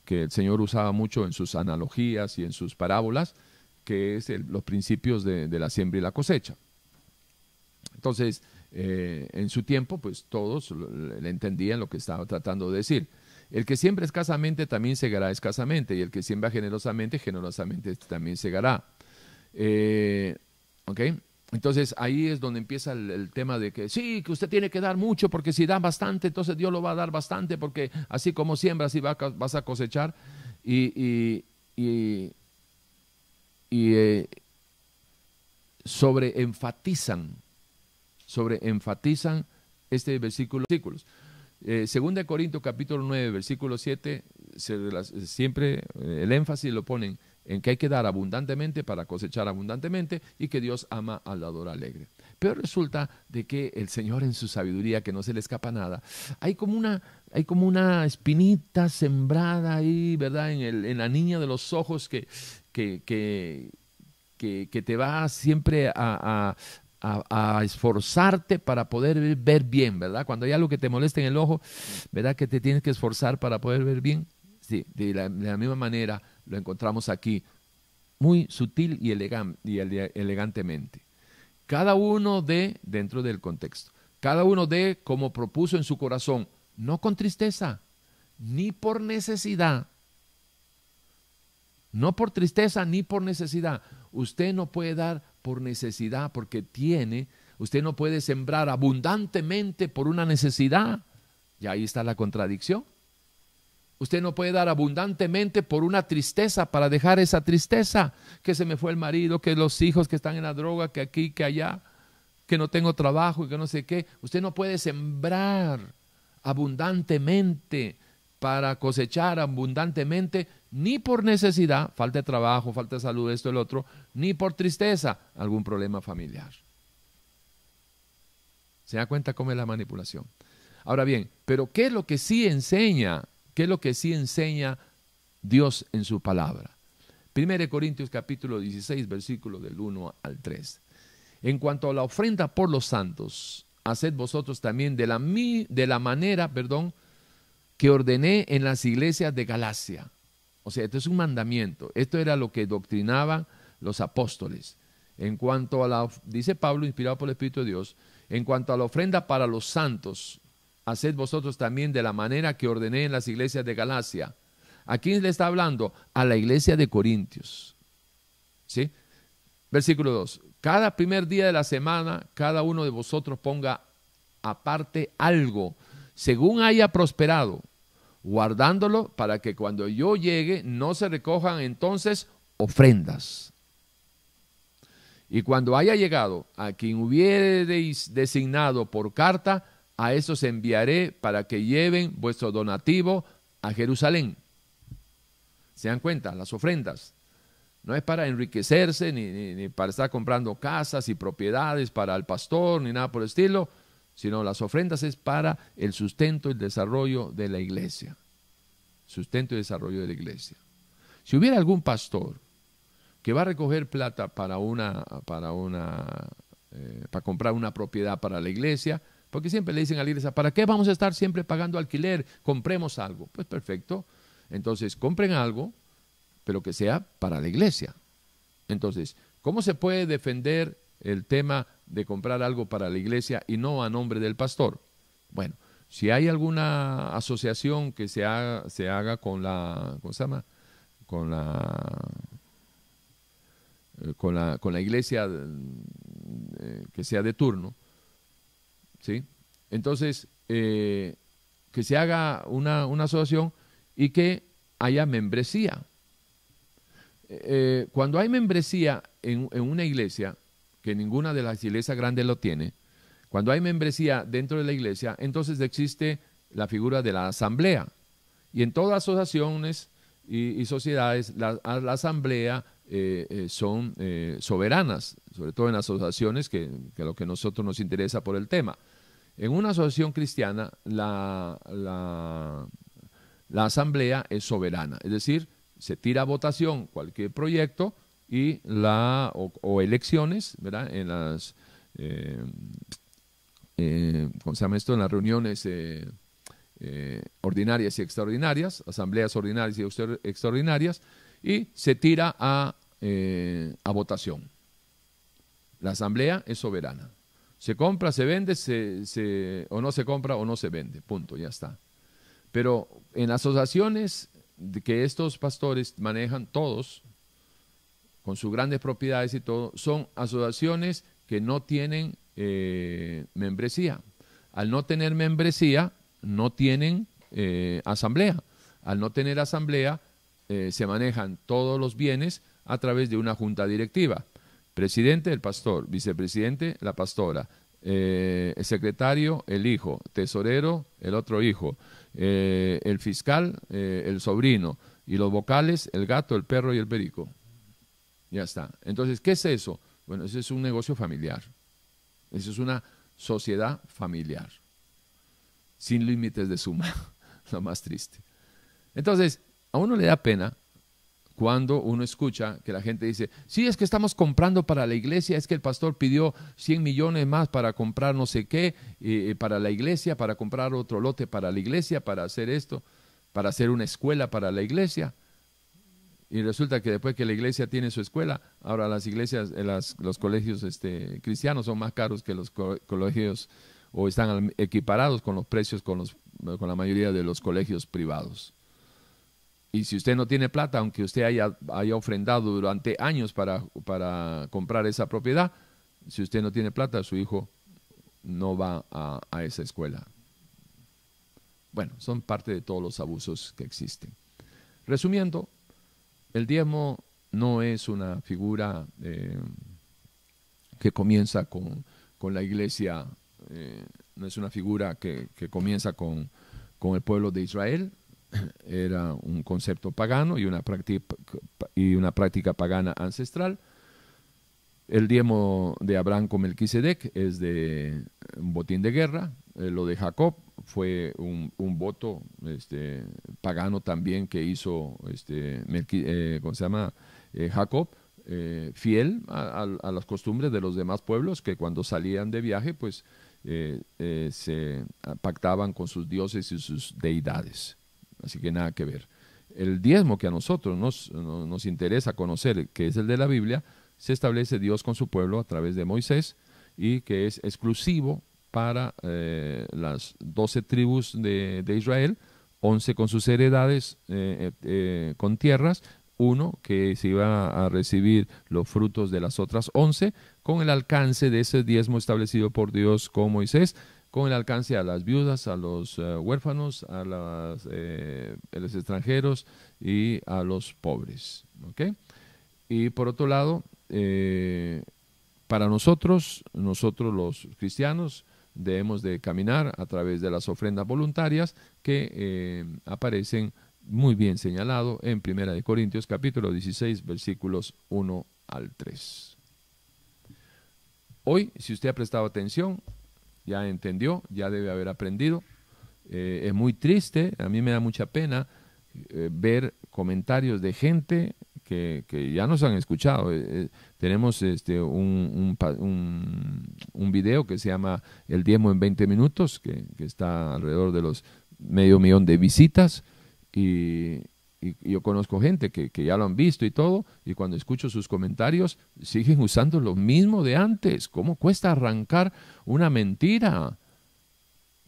que, el Señor usaba mucho en sus analogías y en sus parábolas, que es los principios de la siembra y la cosecha. Entonces, eh, en su tiempo, pues todos le entendían lo que estaba tratando de decir. El que siembra escasamente también segará escasamente, y el que siembra generosamente, generosamente también segará. Eh, ¿Ok? Entonces ahí es donde empieza el, tema de que sí, que usted tiene que dar mucho, porque si da bastante, entonces Dios lo va a dar bastante, porque así como siembras, así vas a cosechar. Y, y, y, y eh, sobreenfatizan sobre enfatizan este versículo. Eh, segunda de Corintios capítulo 9, versículo 7, siempre eh, el énfasis lo ponen en que hay que dar abundantemente para cosechar abundantemente y que Dios ama al dador alegre. Pero resulta de que el Señor en su sabiduría, que no se le escapa nada, hay como una, hay como una espinita sembrada ahí, ¿verdad? En, el, en la niña de los ojos que, que, que, que, te va siempre a, a, esforzarte para poder ver bien, ¿verdad? Cuando hay algo que te molesta en el ojo, ¿verdad? Que te tienes que esforzar para poder ver bien. Sí, de la, misma manera lo encontramos aquí, muy sutil y, y elegantemente. Cada uno de, dentro del contexto, cada uno de como propuso en su corazón, no con tristeza, ni por necesidad, no por tristeza ni por necesidad. Usted no puede dar por necesidad, porque tiene. Usted no puede sembrar abundantemente por una necesidad. Y ahí está la contradicción. Usted no puede dar abundantemente por una tristeza para dejar esa tristeza, que se me fue el marido, que los hijos que están en la droga, que aquí, que allá, que no tengo trabajo y que no sé qué. Usted no puede sembrar abundantemente para cosechar abundantemente ni por necesidad, falta de trabajo, falta de salud, esto, el otro, ni por tristeza, algún problema familiar. ¿Se da cuenta cómo es la manipulación? Ahora bien, pero ¿qué es lo que sí enseña? ¿Qué es lo que sí enseña Dios en su palabra? 1 Corintios capítulo 16, versículo del 1 al 3. En cuanto a la ofrenda por los santos, haced vosotros también de la, de la manera, perdón, que ordené en las iglesias de Galacia. O sea, esto es un mandamiento. Esto era lo que doctrinaban los apóstoles. En cuanto a la, dice Pablo, inspirado por el Espíritu de Dios, en cuanto a la ofrenda para los santos, haced vosotros también de la manera que ordené en las iglesias de Galacia. ¿A quién le está hablando? A la iglesia de Corintios. ¿Sí? Versículo 2. Cada primer día de la semana, cada uno de vosotros ponga aparte algo, según haya prosperado, guardándolo para que cuando yo llegue no se recojan entonces ofrendas. Y cuando haya llegado a quien hubiereis designado por carta, a esos enviaré para que lleven vuestro donativo a Jerusalén. ¿Se dan cuenta? Las ofrendas. No es para enriquecerse ni, para estar comprando casas y propiedades para el pastor ni nada por el estilo, sino las ofrendas es para el sustento y el desarrollo de la iglesia. Sustento y desarrollo de la iglesia. Si hubiera algún pastor que va a recoger plata para una, para una, eh, para comprar una propiedad para la iglesia, porque siempre le dicen a la iglesia, ¿para qué vamos a estar siempre pagando alquiler? Compremos algo. Pues perfecto. Entonces, compren algo, pero que sea para la iglesia. Entonces, ¿cómo se puede defender el tema de comprar algo para la iglesia y no a nombre del pastor? Bueno, si hay alguna asociación que se haga, se haga con la, ¿cómo se llama? Con la, eh, con la, con la iglesia eh, que sea de turno, ¿sí? Entonces, eh, que se haga una, asociación y que haya membresía. Eh, cuando hay membresía en, una iglesia, que ninguna de las iglesias grandes lo tiene, cuando hay membresía dentro de la iglesia, entonces existe la figura de la asamblea. Y en todas asociaciones y, sociedades, la, asamblea eh, son soberanas, sobre todo en asociaciones, que, lo que a nosotros nos interesa por el tema. En una asociación cristiana, la, asamblea es soberana, es decir, se tira a votación cualquier proyecto y la, o, elecciones, ¿verdad? En las, eh, eh, ¿cómo se llama esto? En las reuniones eh, ordinarias y extraordinarias, asambleas ordinarias y extraordinarias, y se tira a votación. La asamblea es soberana. Se compra, se vende, se, o no se compra o no se vende. Punto, ya está. Pero en asociaciones que estos pastores manejan todos, con sus grandes propiedades y todo, son asociaciones que no tienen eh, membresía. Al no tener membresía, no tienen eh, asamblea. Al no tener asamblea, eh, se manejan todos los bienes a través de una junta directiva. Presidente, el pastor. Vicepresidente, la pastora. Eh, el secretario, el hijo. Tesorero, el otro hijo. Eh, el fiscal, eh, el sobrino. Y los vocales, el gato, el perro y el perico. Ya está. Entonces, ¿qué es eso? Bueno, eso es un negocio familiar. Eso es una sociedad familiar. Sin límites de suma. Lo más triste. Entonces, a uno le da pena cuando uno escucha que la gente dice, sí, es que estamos comprando para la iglesia, es que el pastor pidió 100 millones más para comprar no sé qué, eh, para la iglesia, para comprar otro lote para la iglesia, para hacer esto, para hacer una escuela para la iglesia. Y resulta que después que la iglesia tiene su escuela, ahora las iglesias, eh, los colegios este, cristianos son más caros que los colegios o están equiparados con los precios con, los, con la mayoría de los colegios privados. Y si usted no tiene plata, aunque usted haya, haya ofrendado durante años para, para, comprar esa propiedad, si usted no tiene plata, su hijo no va a, a esa escuela. Bueno, son parte de todos los abusos que existen. Resumiendo, el diezmo no es una figura eh, que comienza con, con la iglesia, eh, no es una figura que, que comienza con, con el pueblo de Israel, era un concepto pagano y una práctica, y una práctica pagana ancestral. El diezmo de Abraham con Melquisedec es de un botín de guerra. Eh, lo de Jacob fue un, voto este, pagano también que hizo, este, eh, ¿cómo se llama? Eh, Jacob, fiel a, las costumbres de los demás pueblos que cuando salían de viaje, pues se pactaban con sus dioses y sus deidades. Así que nada que ver. El diezmo que a nosotros nos, nos interesa conocer, que es el de la Biblia, se establece Dios con su pueblo a través de Moisés y que es exclusivo para eh, las doce tribus de, Israel, once con sus heredades, eh, eh, con tierras, uno que se iba a recibir los frutos de las otras once, con el alcance de ese diezmo establecido por Dios con Moisés, con el alcance a las viudas, a los huérfanos, a, los extranjeros y a los pobres. Y por otro lado, para nosotros, nosotros los cristianos, debemos de caminar a través de las ofrendas voluntarias que eh, aparecen muy bien señalado en Primera de Corintios capítulo 16 versículos 1 al 3. Hoy, si usted ha prestado atención, ya entendió, ya debe haber aprendido. Eh, es muy triste, a mí me da mucha pena eh, ver comentarios de gente que, ya nos han escuchado. Eh, tenemos este, un, un, un, video que se llama El diezmo en 20 minutos, que, está alrededor de los medio millón de visitas. Y, yo conozco gente que, que, ya lo han visto y todo, y cuando escucho sus comentarios, siguen usando lo mismo de antes. ¿Cómo cuesta arrancar una mentira?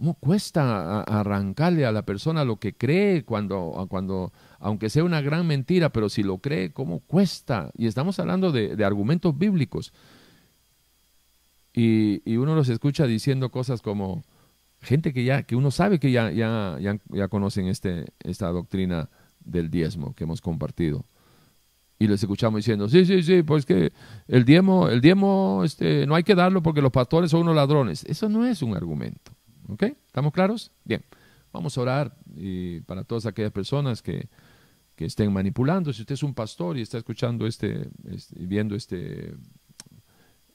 ¿Cómo cuesta arrancarle a la persona lo que cree cuando, cuando, aunque sea una gran mentira, pero si lo cree, cómo cuesta? Y estamos hablando de, argumentos bíblicos. Y, uno los escucha diciendo cosas como gente que ya, que uno sabe que ya, ya, ya, conocen este, esta doctrina del diezmo que hemos compartido. Y les escuchamos diciendo, sí, sí, sí, pues que el diezmo, el diezmo este, no hay que darlo porque los pastores son unos ladrones. Eso no es un argumento. ¿Ok? ¿Estamos claros? Bien. Vamos a orar y para todas aquellas personas que, estén manipulando. Si usted es un pastor y está escuchando este, este viendo este,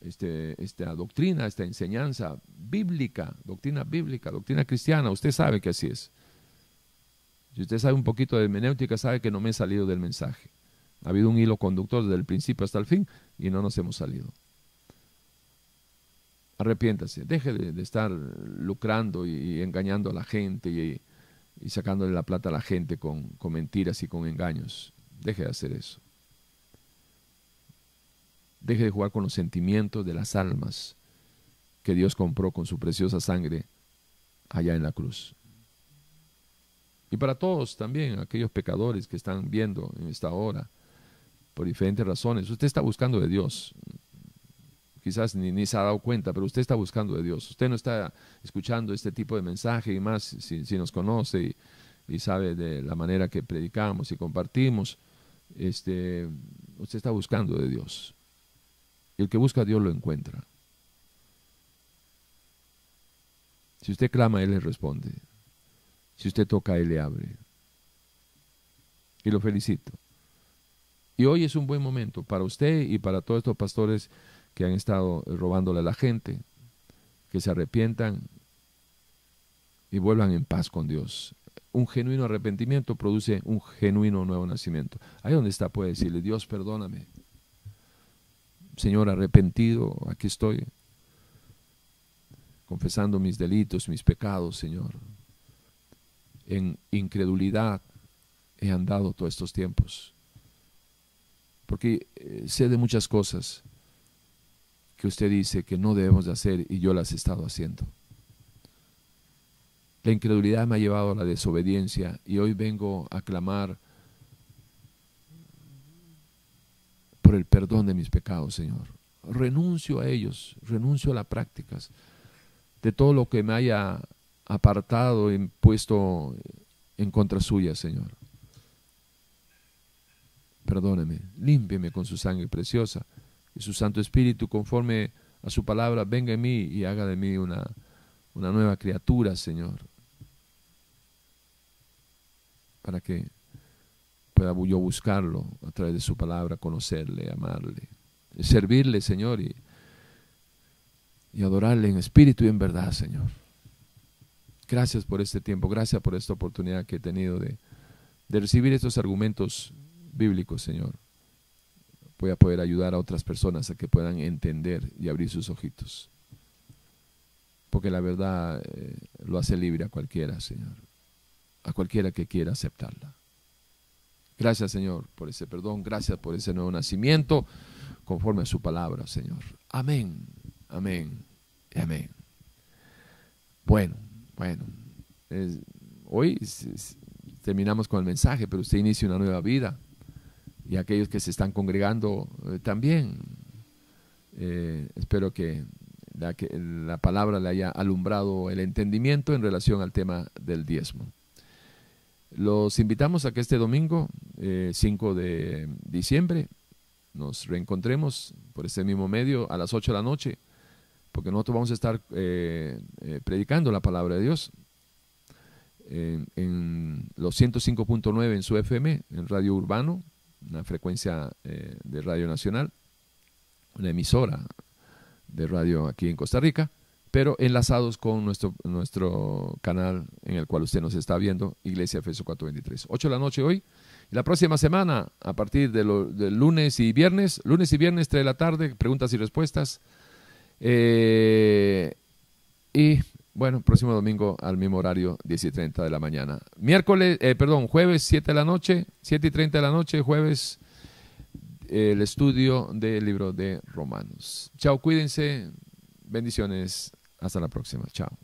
este, esta doctrina, esta enseñanza bíblica, doctrina bíblica, doctrina cristiana, usted sabe que así es. Si usted sabe un poquito de hermenéutica, sabe que no me he salido del mensaje. Ha habido un hilo conductor desde el principio hasta el fin y no nos hemos salido arrepiéntase, deje de, estar lucrando y, engañando a la gente y, sacándole la plata a la gente con, con mentiras y con engaños. Deje de hacer eso. Deje de jugar con los sentimientos de las almas que Dios compró con su preciosa sangre allá en la cruz. Y para todos también, aquellos pecadores que están viendo en esta hora, por diferentes razones, usted está buscando de Dios quizás ni, se ha dado cuenta, pero usted está buscando de Dios. Usted no está escuchando este tipo de mensaje y más si, nos conoce y, sabe de la manera que predicamos y compartimos. Este, usted está buscando de Dios. Y el que busca a Dios lo encuentra. Si usted clama, Él le responde. Si usted toca, Él le abre. Y lo felicito. Y hoy es un buen momento para usted y para todos estos pastores que han estado robándole a la gente, que se arrepientan y vuelvan en paz con Dios. Un genuino arrepentimiento produce un genuino nuevo nacimiento. Ahí donde está puede decirle, Dios, perdóname. Señor, arrepentido, aquí estoy, confesando mis delitos, mis pecados, Señor. En incredulidad he andado todos estos tiempos, porque eh, sé de muchas cosas que usted dice que no debemos de hacer y yo las he estado haciendo. La incredulidad me ha llevado a la desobediencia y hoy vengo a clamar por el perdón de mis pecados, Señor. Renuncio a ellos, renuncio a las prácticas de todo lo que me haya apartado y puesto en contra suya, Señor. Perdóneme, límpieme con su sangre preciosa y su Santo Espíritu, conforme a su palabra, venga en mí y haga de mí una, una nueva criatura, Señor. Para que pueda yo buscarlo a través de su palabra, conocerle, amarle, servirle, Señor, y, y adorarle en espíritu y en verdad, Señor. Gracias por este tiempo, gracias por esta oportunidad que he tenido de, recibir estos argumentos bíblicos, Señor. Voy a poder ayudar a otras personas a que puedan entender y abrir sus ojitos. Porque la verdad eh, lo hace libre a cualquiera, Señor. A cualquiera que quiera aceptarla. Gracias, Señor, por ese perdón. Gracias por ese nuevo nacimiento conforme a su palabra, Señor. Amén, amén y amén. Bueno, bueno. hoy terminamos con el mensaje, pero usted inicia una nueva vida. Y aquellos que se están congregando eh, también. Eh, espero que la, que la palabra le haya alumbrado el entendimiento en relación al tema del diezmo. Los invitamos a que este domingo, 5 eh, de diciembre, nos reencontremos por este mismo medio a las 8 de la noche, porque nosotros vamos a estar eh, eh, predicando la palabra de Dios en, los 105.9 en su FM, en Radio Urbano, una frecuencia de Radio Nacional, una emisora de radio aquí en Costa Rica, pero enlazados con nuestro, nuestro canal en el cual usted nos está viendo, Iglesia Efeso 423. 8 de la noche hoy. La próxima semana, a partir de del lunes y viernes, lunes y viernes, 3 de la tarde, preguntas y respuestas. Eh, y bueno, próximo domingo al mismo horario, 10 y 30 de la mañana. Miércoles, eh, perdón, jueves 7 de la noche, 7 y 30 de la noche, jueves el estudio del libro de Romanos. Chao, cuídense. Bendiciones. Hasta la próxima. Chao.